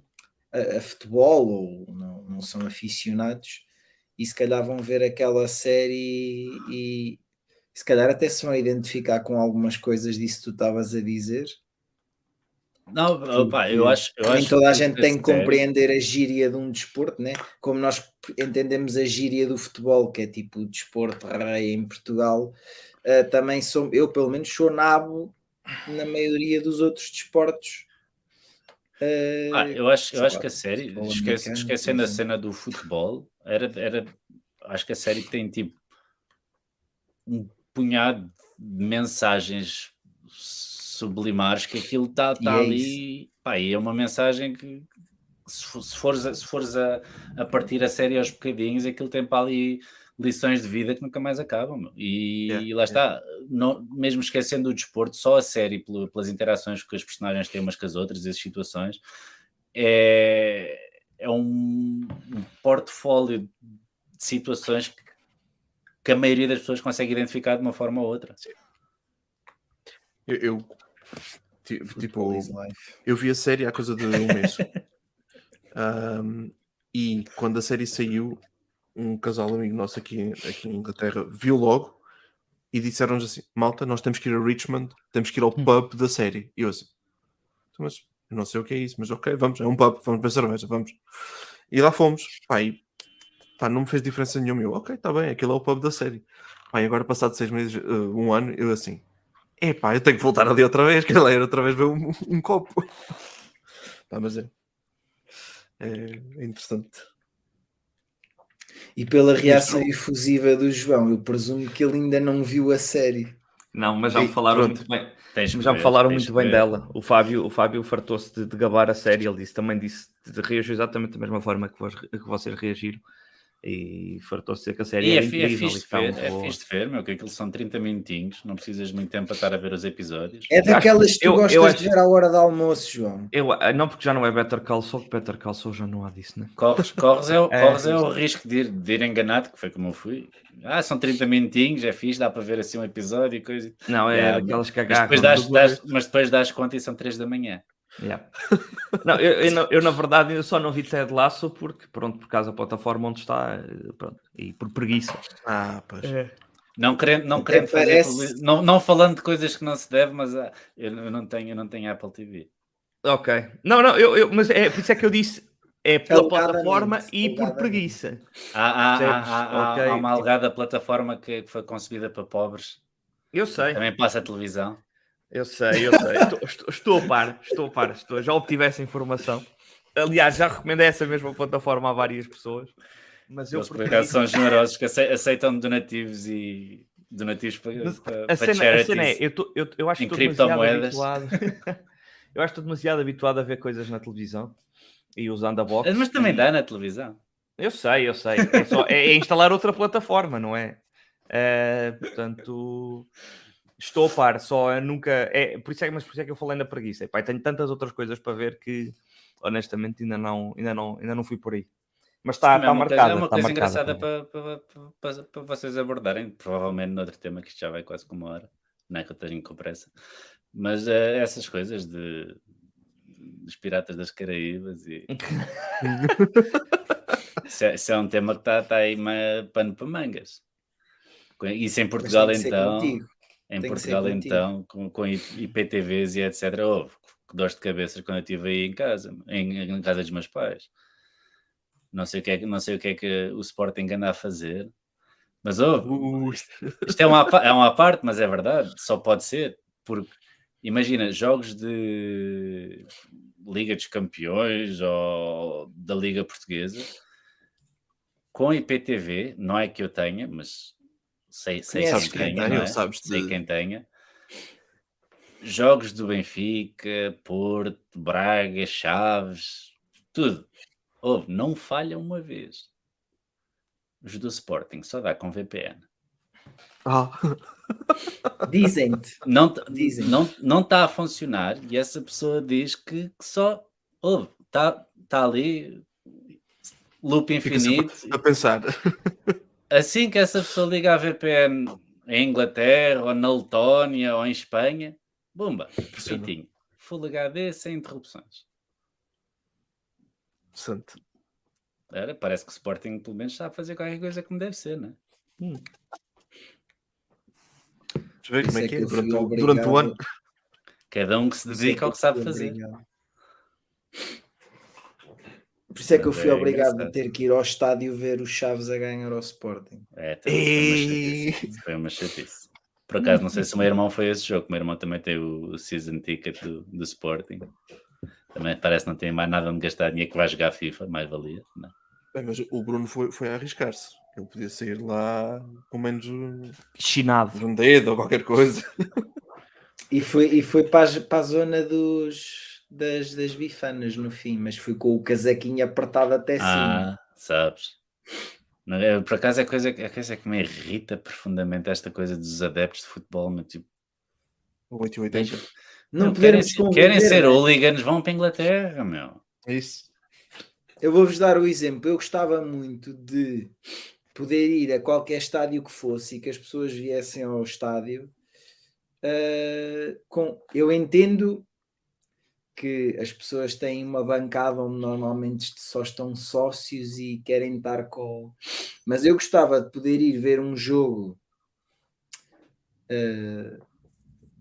a, a futebol ou não, não são aficionados e se calhar vão ver aquela série e, se calhar até se vão identificar com algumas coisas disso que tu estavas a dizer. Não, opa, eu acho, eu acho toda a gente tem que compreender a gíria de um desporto, né? como nós entendemos a gíria do futebol, que é tipo o desporto rei em Portugal, eh, também sou, eu pelo menos sou nabo na maioria dos outros desportos. Eh, Ah, eu acho, eu acho que a série, esquece, esquecendo a cena do futebol, era, era, acho que a série tem tipo um punhado de mensagens sublimares que aquilo está tá é ali, pá, e é uma mensagem que se, for- se fores, a, se fores a, a partir a série aos bocadinhos, aquilo tem para ali lições de vida que nunca mais acabam. E, Yeah, e lá está, não, mesmo esquecendo o desporto, só a série, pelas interações que as personagens têm umas com as outras, e as situações, é, é um, um portfólio de situações que, que a maioria das pessoas consegue identificar de uma forma ou outra. Eu, eu, ti- tipo, eu vi a série há coisa de um mês. Ahm, e quando a série saiu, um casal amigo nosso aqui, aqui em Inglaterra viu logo e disseram-nos assim: Malta, nós temos que ir a Richmond, temos que ir ao pub da série. E eu assim, "Então, mas eu não sei o que é isso, mas ok, vamos, é um pub, vamos beber cerveja, vamos. E lá fomos, pá, e, pá, não me fez diferença nenhuma. Eu, ok, está bem, aquilo é o pub da série. Pá, e agora, passado seis meses, eh, um ano, eu assim, epá, eu tenho que voltar ali outra vez, que ela era outra vez ver um, um copo. Pá, mas é, é, é interessante. E pela reação efusiva do João, eu presumo que ele ainda não viu a série. Não, mas já me falaram pronto. muito bem. Tens Já me ver, falaram muito bem ver. dela. O Fábio, o Fábio fartou-se de, de gabar a série. Ele disse também disse de reagiu exatamente da mesma forma que, vos- que vocês reagiram e fartou-se dizer que a série E é, é incrível. fixe e de ver, é fixe de ver, meu, que aquilo são 30 minutinhos, não precisas muito tempo para estar a ver os episódios. É daquelas que tu eu- eu gostas acho- de ver à hora do almoço, João. Eu, ah, não, porque já não é Better Call Saul, que Better Call Saul já não há disso, né? Corres, corres, é, o- É, corres é fixe. o risco de ir, de ir enganado, que foi como eu fui. Ah, são 30 minutinhos, é fixe, dá para ver assim um episódio e coisa. Não, é Yeah, daquelas que Mas agarram. depois, dás, tudo. dás- mas depois dás conta e são 3 da manhã. Yeah. Não, eu, eu, eu, na verdade eu só não vi Ted Lasso porque, pronto, por causa da plataforma onde está, pronto, e por preguiça. Ah, pois. Não querendo, não Até querendo fazer parece- publici- não, não falando de coisas que não se deve, mas ah, eu, eu não tenho, eu não tenho Apple TV. Ok. Não, não, eu, eu- mas é por isso é que eu disse é pela Alegadamente, plataforma e por preguiça. Há, há, há, Percebes? há- há- Ok, há uma alegada plataforma que foi concebida para pobres, Eu sei, também passa a televisão. Eu sei, eu sei. estou, estou, estou a par, estou a par, estou, já obtive essa informação. Aliás, já recomendei essa mesma plataforma a várias pessoas. Mas eu Eles por acaso são generosos que ace- aceitam donativos e donativos para, Mas para, a, para cena, a cena é, eu, tô- eu, eu acho que em estou demasiado criptomoedas. habituado. eu acho que estou demasiado habituado a ver coisas na televisão e usando a box. Mas também e- dá na televisão. Eu sei, eu sei. É, só, é- é instalar outra plataforma, não é? Eh, portanto, estou a par, só nunca. É, por isso é, mas por isso é que eu falei na preguiça. Eu tenho tantas outras coisas para ver que honestamente ainda não, ainda não, ainda não fui por aí. Mas está, Também é está uma coisa- marcada. É uma está coisa marcada engraçada para para, para, para, vocês abordarem, provavelmente noutro tema que isto já vai quase com uma hora, não é que eu tenho com pressa, mas eh, essas coisas de dos piratas das Caraíbas e isso, é, isso é um tema que está tá aí pano para mangas. Isso em Portugal então. contigo. Em Tem Portugal, então, com, com IPTVs e etc. Houve que dores de cabeças quando eu estive aí em casa, em, em casa dos meus pais. Não sei o que é, que- não sei o que, é que o Sporting anda a fazer, mas houve. Isto é uma, é uma parte, mas é verdade, só pode ser, porque imagina, jogos de Liga dos Campeões ou da Liga Portuguesa com IPTV, não é que eu tenha, mas sei, sei Conheces quem quem tenha, tem, não é? sabes sei de- quem tenha. Jogos do Benfica, Porto, Braga, Chaves, tudo. Houve, não falha uma vez. Os do Sporting só dá com VPN. Ah, Dizem-te. não Dizem. não não está a funcionar e essa pessoa diz que, que só ouve, está tá ali loop infinito. a pensar. Assim que essa pessoa liga a VPN em Inglaterra ou na Letónia ou em Espanha, bomba, perfeitinho. Full HD sem interrupções. Interessante. Era, parece que o Sporting pelo menos está a fazer qualquer coisa como deve ser, não é? Deixa eu ver como é que é é que fui durante, o- durante o ano. Cada um que se é dedica ao que sabe fui fazer. obrigado. Por isso é que eu fui é obrigado a ter que ir ao estádio ver os Chaves a ganhar ao Sporting. É, também foi uma Ei. chatice. Foi uma chatice. Por acaso, não sei se o meu irmão foi esse jogo. O meu irmão também tem o, o season ticket do, do Sporting. Também parece que não tem mais nada onde gastar dinheiro que vai jogar FIFA, mais valia. Não. Bem, mas o Bruno foi, foi a arriscar-se. Ele podia sair lá com menos um Chinado. um dedo ou qualquer coisa. E foi, e foi para, a, para a zona dos, das, das bifanas no fim, mas fui com o casaquinho apertado até cima. Ah, sabes. É, por acaso é coisa, é coisa que me irrita profundamente esta coisa dos adeptos de futebol. Mas, tipo, O 8 e 80. Não não, querem, querem ser né? hooligans, vão para a Inglaterra, meu. É isso. Eu vou-vos dar o exemplo. Eu gostava muito de poder ir a qualquer estádio que fosse e que as pessoas viessem ao estádio. ah, com, eu entendo que as pessoas têm uma bancada onde normalmente só estão sócios e querem estar com. Mas eu gostava de poder ir ver um jogo ah,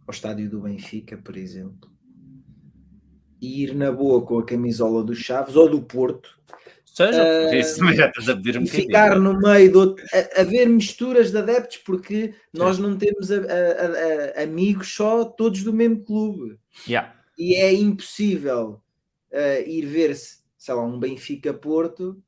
ao estádio do Benfica, por exemplo, e ir na boa com a camisola do Chaves ou do Porto Seja, Ah, isso também já estás a pedir um ficar no meio de outro, a, haver misturas de adeptos porque nós não temos a- a- a- a- amigos só todos do mesmo clube Yeah. E é impossível ah, ir ver se sei lá um Benfica Porto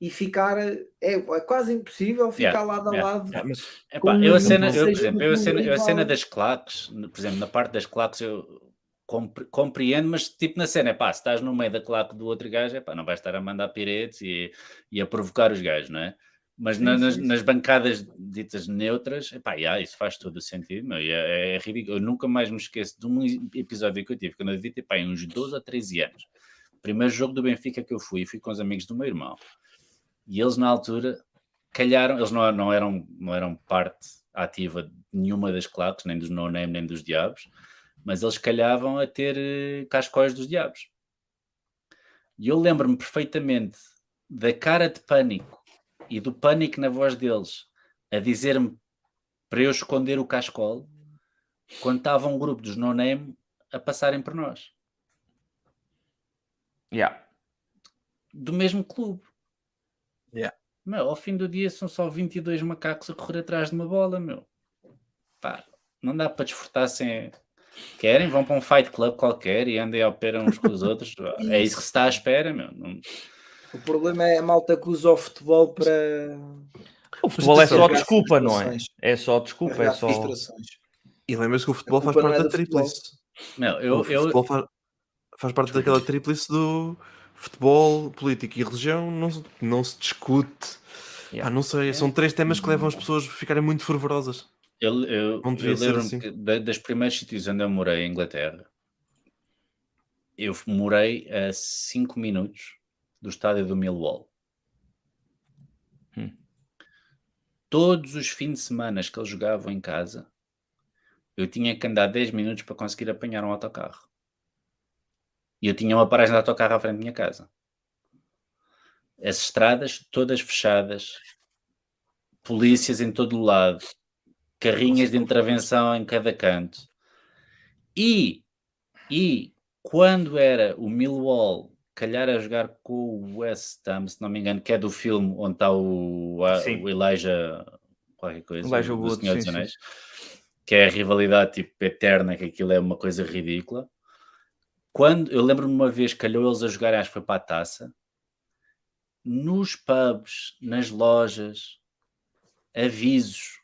e ficar é, é quase impossível ficar Yeah, lado a yeah. lado Ah, mas Epá, eu, a cena, eu, por exemplo, eu, a cena, eu a cena das claques, por exemplo, na parte das claques eu compre- compreendo, mas tipo na cena, epá, se estás no meio da claque do outro gajo, epá, não vais estar a mandar piretes e, e a provocar os gajos, não é? Mas na- Sim, nas, sim, nas bancadas ditas neutras, epá, yeah, isso faz todo o sentido, meu, e é, é ridículo. Eu nunca mais me esqueço de um episódio que eu tive, quando eu devia ter pá, uns 12 ou 13 anos. Primeiro jogo do Benfica que eu fui, fui com os amigos do meu irmão. E eles na altura calharam, eles não, não, eram, não eram parte ativa de nenhuma das claques, nem dos no-name, nem dos diabos, mas eles calhavam a ter eh, cascóis dos diabos. E eu lembro-me perfeitamente da cara de pânico e do pânico na voz deles a dizer-me para eu esconder o cascol quando estava um grupo dos no-name a passarem por nós, Yeah. do mesmo clube. Yeah. Meu, ao fim do dia são só 22 macacos a correr atrás de uma bola, meu. Pá, não dá para desfrutar sem. Querem? Vão para um fight club qualquer e andem ao pé uns com os outros. É isso que se está à espera, meu. Não- o problema é a malta que usa o futebol para O futebol é só desculpa, não é? É só desculpa, é só. E lembra-se que o futebol faz não parte é da tríplice. Meu, eu, o eu, futebol faz, faz parte daquela tríplice do futebol, política e religião, não, se- não se discute. Yeah. Ah, não sei, são três temas que levam as pessoas a ficarem muito fervorosas. eu, eu, Não devia eu ser lembro-me assim. das primeiros sítios onde eu morei em Inglaterra, eu morei a 5 minutos do estádio do Millwall. Hum. Todos os fins de semana que eles jogavam em casa, eu tinha que andar 10 minutos para conseguir apanhar um autocarro. E eu tinha uma paragem de autocarro à frente da minha casa. As estradas todas fechadas, polícias em todo o lado, carrinhas de intervenção em cada canto. E, e quando era o Millwall calhar a jogar com o West Ham, se não me engano, que é do filme onde está o, a, o Elijah qualquer coisa, Elijah do Wood, Senhor dos. Anéis, que é a rivalidade tipo eterna, que aquilo é uma coisa ridícula. Quando eu lembro-me uma vez calhou eles a jogar, acho que foi para a taça, nos pubs, nas lojas, avisos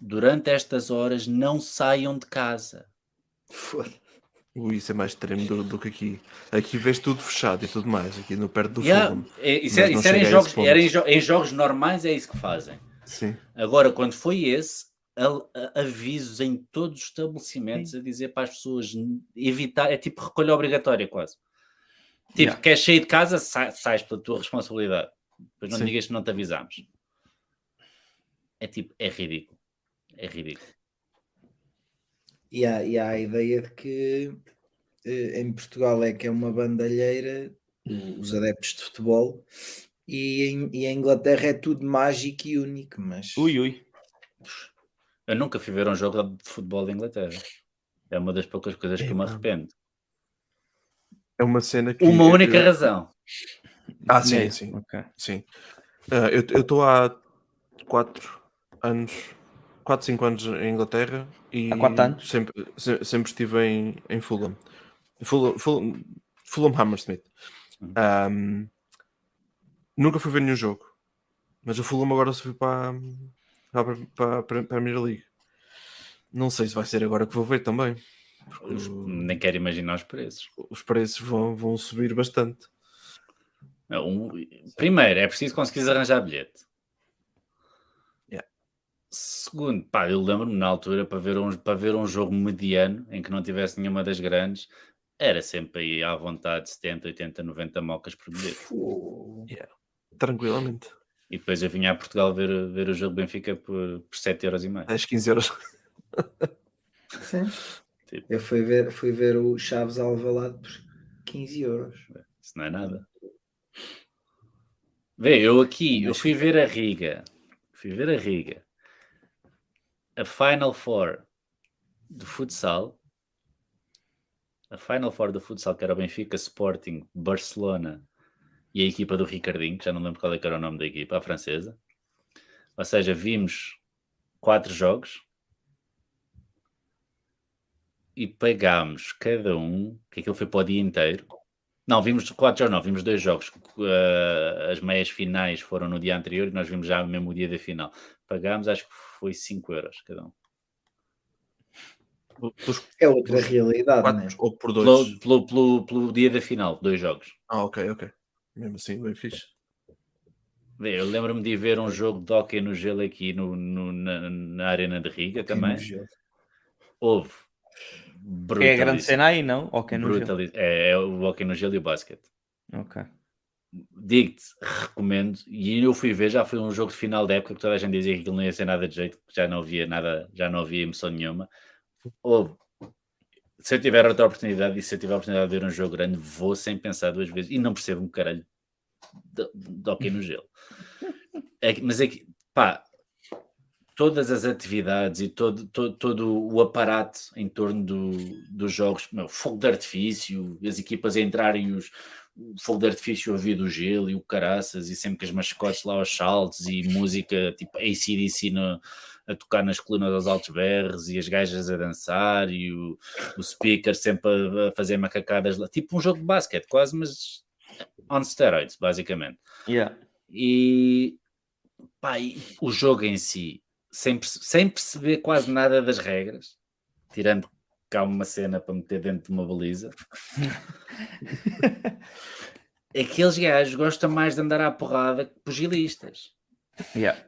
durante estas horas não saiam de casa. Foda. Ui, isso é mais extremo do, do que aqui. Aqui vês tudo fechado e tudo mais. Aqui no perto do Yeah, Fulham. é- isso, é- isso era, em jogos, era em, jo- em jogos normais, é isso que fazem. Sim. Agora, quando foi esse, a- a- avisos em todos os estabelecimentos a dizer para as pessoas evitar, é tipo recolha obrigatória quase. Tipo, Yeah. queres sair de casa, sai, sais pela tua responsabilidade. Depois não Sim. digas que não te avisámos. É tipo, é ridículo. É ridículo. E há, e há a ideia de que eh, em Portugal é que é uma bandalheira, o- os adeptos de futebol, e em, e em Inglaterra é tudo mágico e único, mas Ui, ui. Eu nunca fui ver um jogo de futebol da Inglaterra. É uma das poucas coisas que eu me arrependo. É uma cena que. Uma única eu- razão. Ah, sim, É, sim. ok. sim. Ah, eu estou há 4 anos, 4, 5 anos em Inglaterra e Há quatro anos? Sempre, se- sempre estive em, em Fulham. Fulham, Fulham, Fulham Hammersmith. Uhum. Ahm, nunca fui ver nenhum jogo, mas o Fulham agora subiu para, para, para, para a Premier League. Não sei se vai ser agora que vou ver também. Os- nem quero imaginar os preços. os preços vão, vão subir bastante. Não, um- primeiro, é preciso conseguir arranjar bilhete. Yeah. Segundo, pá, eu lembro-me na altura para ver, um, para ver um jogo mediano em que não tivesse nenhuma das grandes, era sempre aí à vontade 70, 80, 90 mocas por bilhete. Fô. Tranquilamente. E depois eu vinha a Portugal ver, ver o jogo Benfica por, por 7 euros e meio. 10, 15 euros. Sim. Tipo. Eu fui ver, fui ver o Chaves Alvalade por 15 euros. Isso não é nada. Vê, eu aqui, eu fui ver a Riga. Fui ver a Riga. A Final Four do futsal. A Final Four do futsal, que era o Benfica, Sporting, Barcelona e a equipa do Ricardinho, que já não lembro qual é era o nome da equipa, a francesa. Ou seja, vimos quatro jogos e pagámos cada um, que aquilo foi para o dia inteiro. Não, vimos quatro jogos, não, vimos dois jogos. Uh, as meias finais foram no dia anterior e nós vimos já mesmo o dia da final. Pagámos, acho que foi 5 euros cada um. É outra realidade, quatro né? ou por dois. Pelo, pelo, pelo, pelo dia da final, dois jogos. Ah, ok, ok. Mesmo assim, bem fixe. Eu lembro-me de ver um jogo de hockey no gelo aqui no, no- na, na Arena de Riga também. Houve. É a grande cena aí, não? Ok, no gelo. É, é o hockey no gelo e o basquete. Ok. Digo-te, recomendo. E eu fui ver, já foi um jogo de final da época que toda a gente dizia que aquilo não ia ser nada de jeito, que já não havia nada, já não havia emoção nenhuma. Houve. Se eu tiver outra oportunidade e se eu tiver a oportunidade de ver um jogo grande, vou sem pensar duas vezes e não percebo um caralho de, de hockey no gelo. É que- mas é que, pá, todas as atividades e todo, todo, todo o aparato em torno do, dos jogos, meu, fogo de artifício, as equipas entrarem, os, fogo de artifício a do gelo e o caraças, e sempre que as mascotes lá aos saltos e música tipo ACDC no, a tocar nas colunas aos altos berros e as gajas a dançar e o, o speaker sempre a, a fazer macacadas lá, tipo um jogo de basquete, quase, mas on steroids, basicamente Yeah. e, pá, e o jogo em si, sem, sem perceber quase nada das regras, tirando cá uma cena para meter dentro de uma baliza, aqueles gajos gostam mais de andar à porrada que pugilistas. Yeah.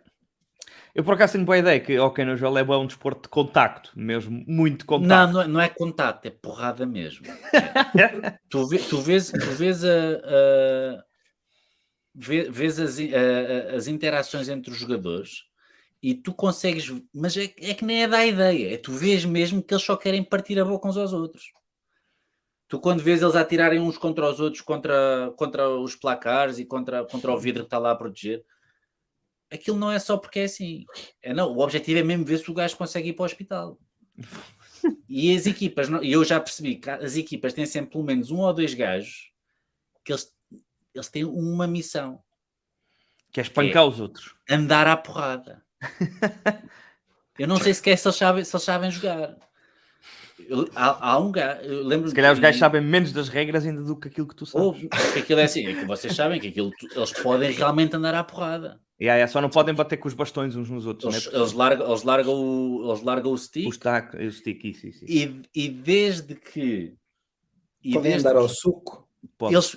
Eu por acaso tenho boa ideia que ok no gelo é bom um desporto de contacto, mesmo muito Não, contacto. não é, não é contacto, é porrada mesmo. Tu, vê- tu vês, tu vês, a, a- vê- vês as, a- as interações entre os jogadores e tu consegues, mas é, é que nem é da ideia, é tu vês mesmo que eles só querem partir a boca uns aos outros. Tu quando vês eles atirarem uns contra os outros, contra, contra os placares e contra, contra o vidro que está lá a proteger, aquilo não é só porque é assim. É, não, o objetivo é mesmo ver se o gajo consegue ir para o hospital. E as equipas, e eu já percebi que as equipas têm sempre pelo menos um ou dois gajos que eles, eles têm uma missão: Que é espancar os outros. andar à porrada. Eu não sei sequer se eles sabem, se eles sabem jogar. Eu- há, há um gajo, eu lembro Se calhar os que- gajos sabem menos das regras ainda do que aquilo que tu sabes. Ouve, porque aquilo é assim, é que vocês sabem que aquilo, eles podem realmente andar à porrada. Yeah, yeah, só não podem bater com os bastões uns nos outros. Eles, né? eles largam, eles, largam o, eles largam o stick O stack, o stick, isso, isso. isso. e, e desde que. E Podem desde andar ao suco. Pode. eles,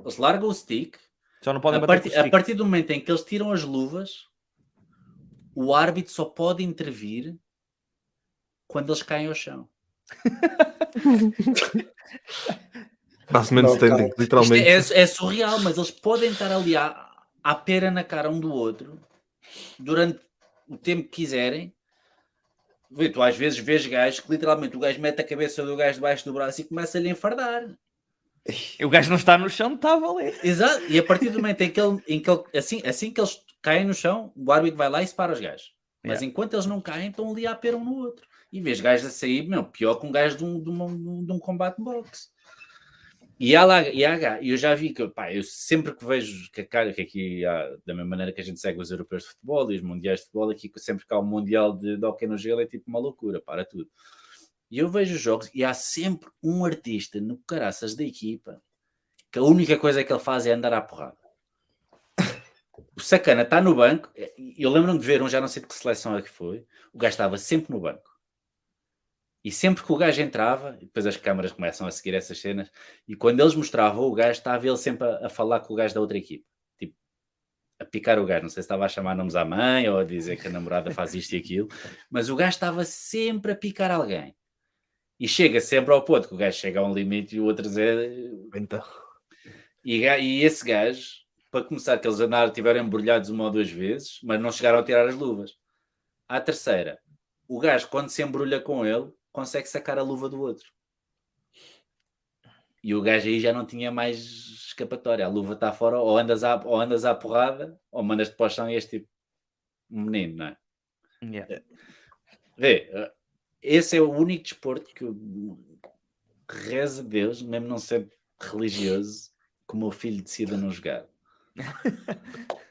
eles largam o stick, Só não podem a, bater partir, com o a stick. partir do momento em que eles tiram as luvas, o árbitro só pode intervir quando eles caem ao chão. Basicamente standing. Isto literalmente. é, é surreal, mas eles podem estar ali à, à pera na cara um do outro durante o tempo que quiserem. Vê, tu às vezes vês gajos que literalmente o gajo mete a cabeça do gajo debaixo do braço e começa-lhe a enfardar. O gajo não está no chão, está a valer. Exato. E a partir do momento em que, ele, em que ele- assim, assim que eles caem no chão, o árbitro vai lá e separa os gajos. Mas Yeah. enquanto eles não caem, estão ali à pera um no outro. E vês gajos a sair, meu, pior que um gajo de um, de uma- de um combate boxe. E há lá, e há, e eu já vi que, pá, eu sempre que vejo que a cara, que aqui há, da mesma maneira que a gente segue os europeus de futebol e os mundiais de futebol, aqui sempre que há um mundial de, de hockey no gelo é tipo uma loucura, para tudo. E eu vejo os jogos e há sempre um artista no caraças da equipa que a única coisa que ele faz é andar à porrada. O sacana está no banco, eu lembro-me de ver um, já não sei de que seleção é que foi, o gajo estava sempre no banco. E sempre que o gajo entrava, depois as câmaras começam a seguir essas cenas, e quando eles mostravam o gajo, estava ele sempre a, a falar com o gajo da outra equipe. Tipo, a picar o gajo. Não sei se estava a chamar nomes à mãe ou a dizer que a namorada faz isto e aquilo, mas o gajo estava sempre a picar alguém. E chega sempre ao ponto que o gajo chega a um limite e o outro dizer Então, e, e esse gajo, para começar, que eles andaram, tiveram embrulhados uma ou duas vezes, mas não chegaram a tirar as luvas. À terceira, o gajo, quando se embrulha com ele, consegue sacar a luva do outro. E o gajo aí já não tinha mais escapatória. A luva está fora, ou andas, à, ou andas à porrada, ou mandas-te para o chão e és tipo um menino, não é? Yeah. Vê, esse é o único desporto que eu rezo a Deus, mesmo não ser religioso, que o meu filho decida não jogar.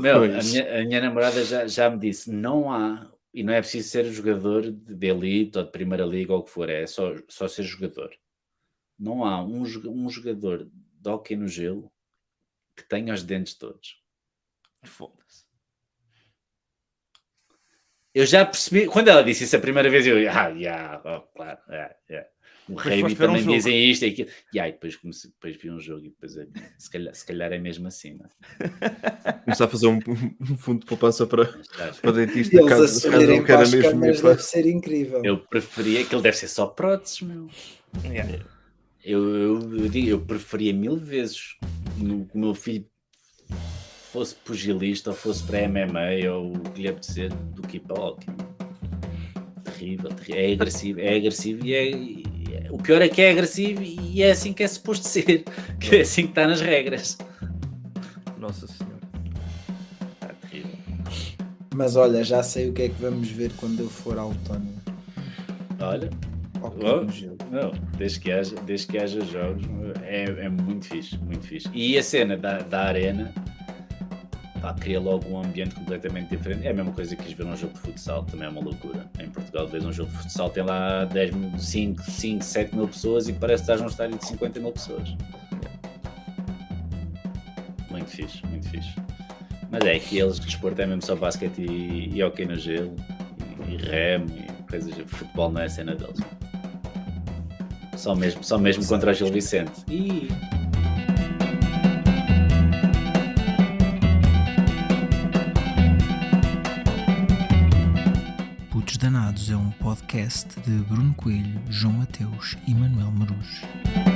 Meu, a minha, a minha namorada já, já me disse: não há, e não é preciso ser jogador de, elite ou de primeira liga ou o que for, é só, só ser jogador. Não há um, um jogador de hóquei no gelo que tenha os dentes todos. Foda-se. Eu já percebi, quando ela disse isso a primeira vez, eu, ah, yeah, oh, claro, yeah, yeah. O foste ver um também jogo. dizem isto e aquilo. E aí, depois, comecei, depois vi um jogo e depois, é, se, calhar, se calhar é mesmo assim, não é? Começar a fazer um, um fundo de poupança para, para dentista. Eles a caso- caso sorrirem não para queira as mesmo câmaras deve ser incrível. Eu preferia, que ele deve ser só próteses, meu. Yeah. Eu, eu, eu digo, eu preferia mil vezes que o meu filho fosse pugilista ou fosse para MMA ou o que lhe apetecer do que para hockey. Terrível, terrível. É agressivo, é agressivo e é- O pior é que é agressivo e é assim que é suposto ser, que é assim que está nas regras. Nossa senhora. Está terrível. Mas olha, já sei o que é que vamos ver quando eu for autónomo. Olha, Oh. Não, desde que haja, desde que haja jogos, é, é muito fixe, muito fixe. E a cena da, da arena pá, cria logo um ambiente completamente diferente. É a mesma coisa que ver um jogo de futsal, também é uma loucura. Em Portugal, vês um jogo de futsal, tem lá 10, mil, 5, 5, 7 mil pessoas e parece que estás num estádio de 50 mil pessoas. Muito fixe, muito fixe. Mas é que eles que desporto é mesmo só basquete e, e hockey no gelo, e, e remo e coisas. Futebol não é a cena deles. Só mesmo, só mesmo contra o Gil Vicente. E Danados é um podcast de Bruno Coelho, João Mateus e Manuel Marujo.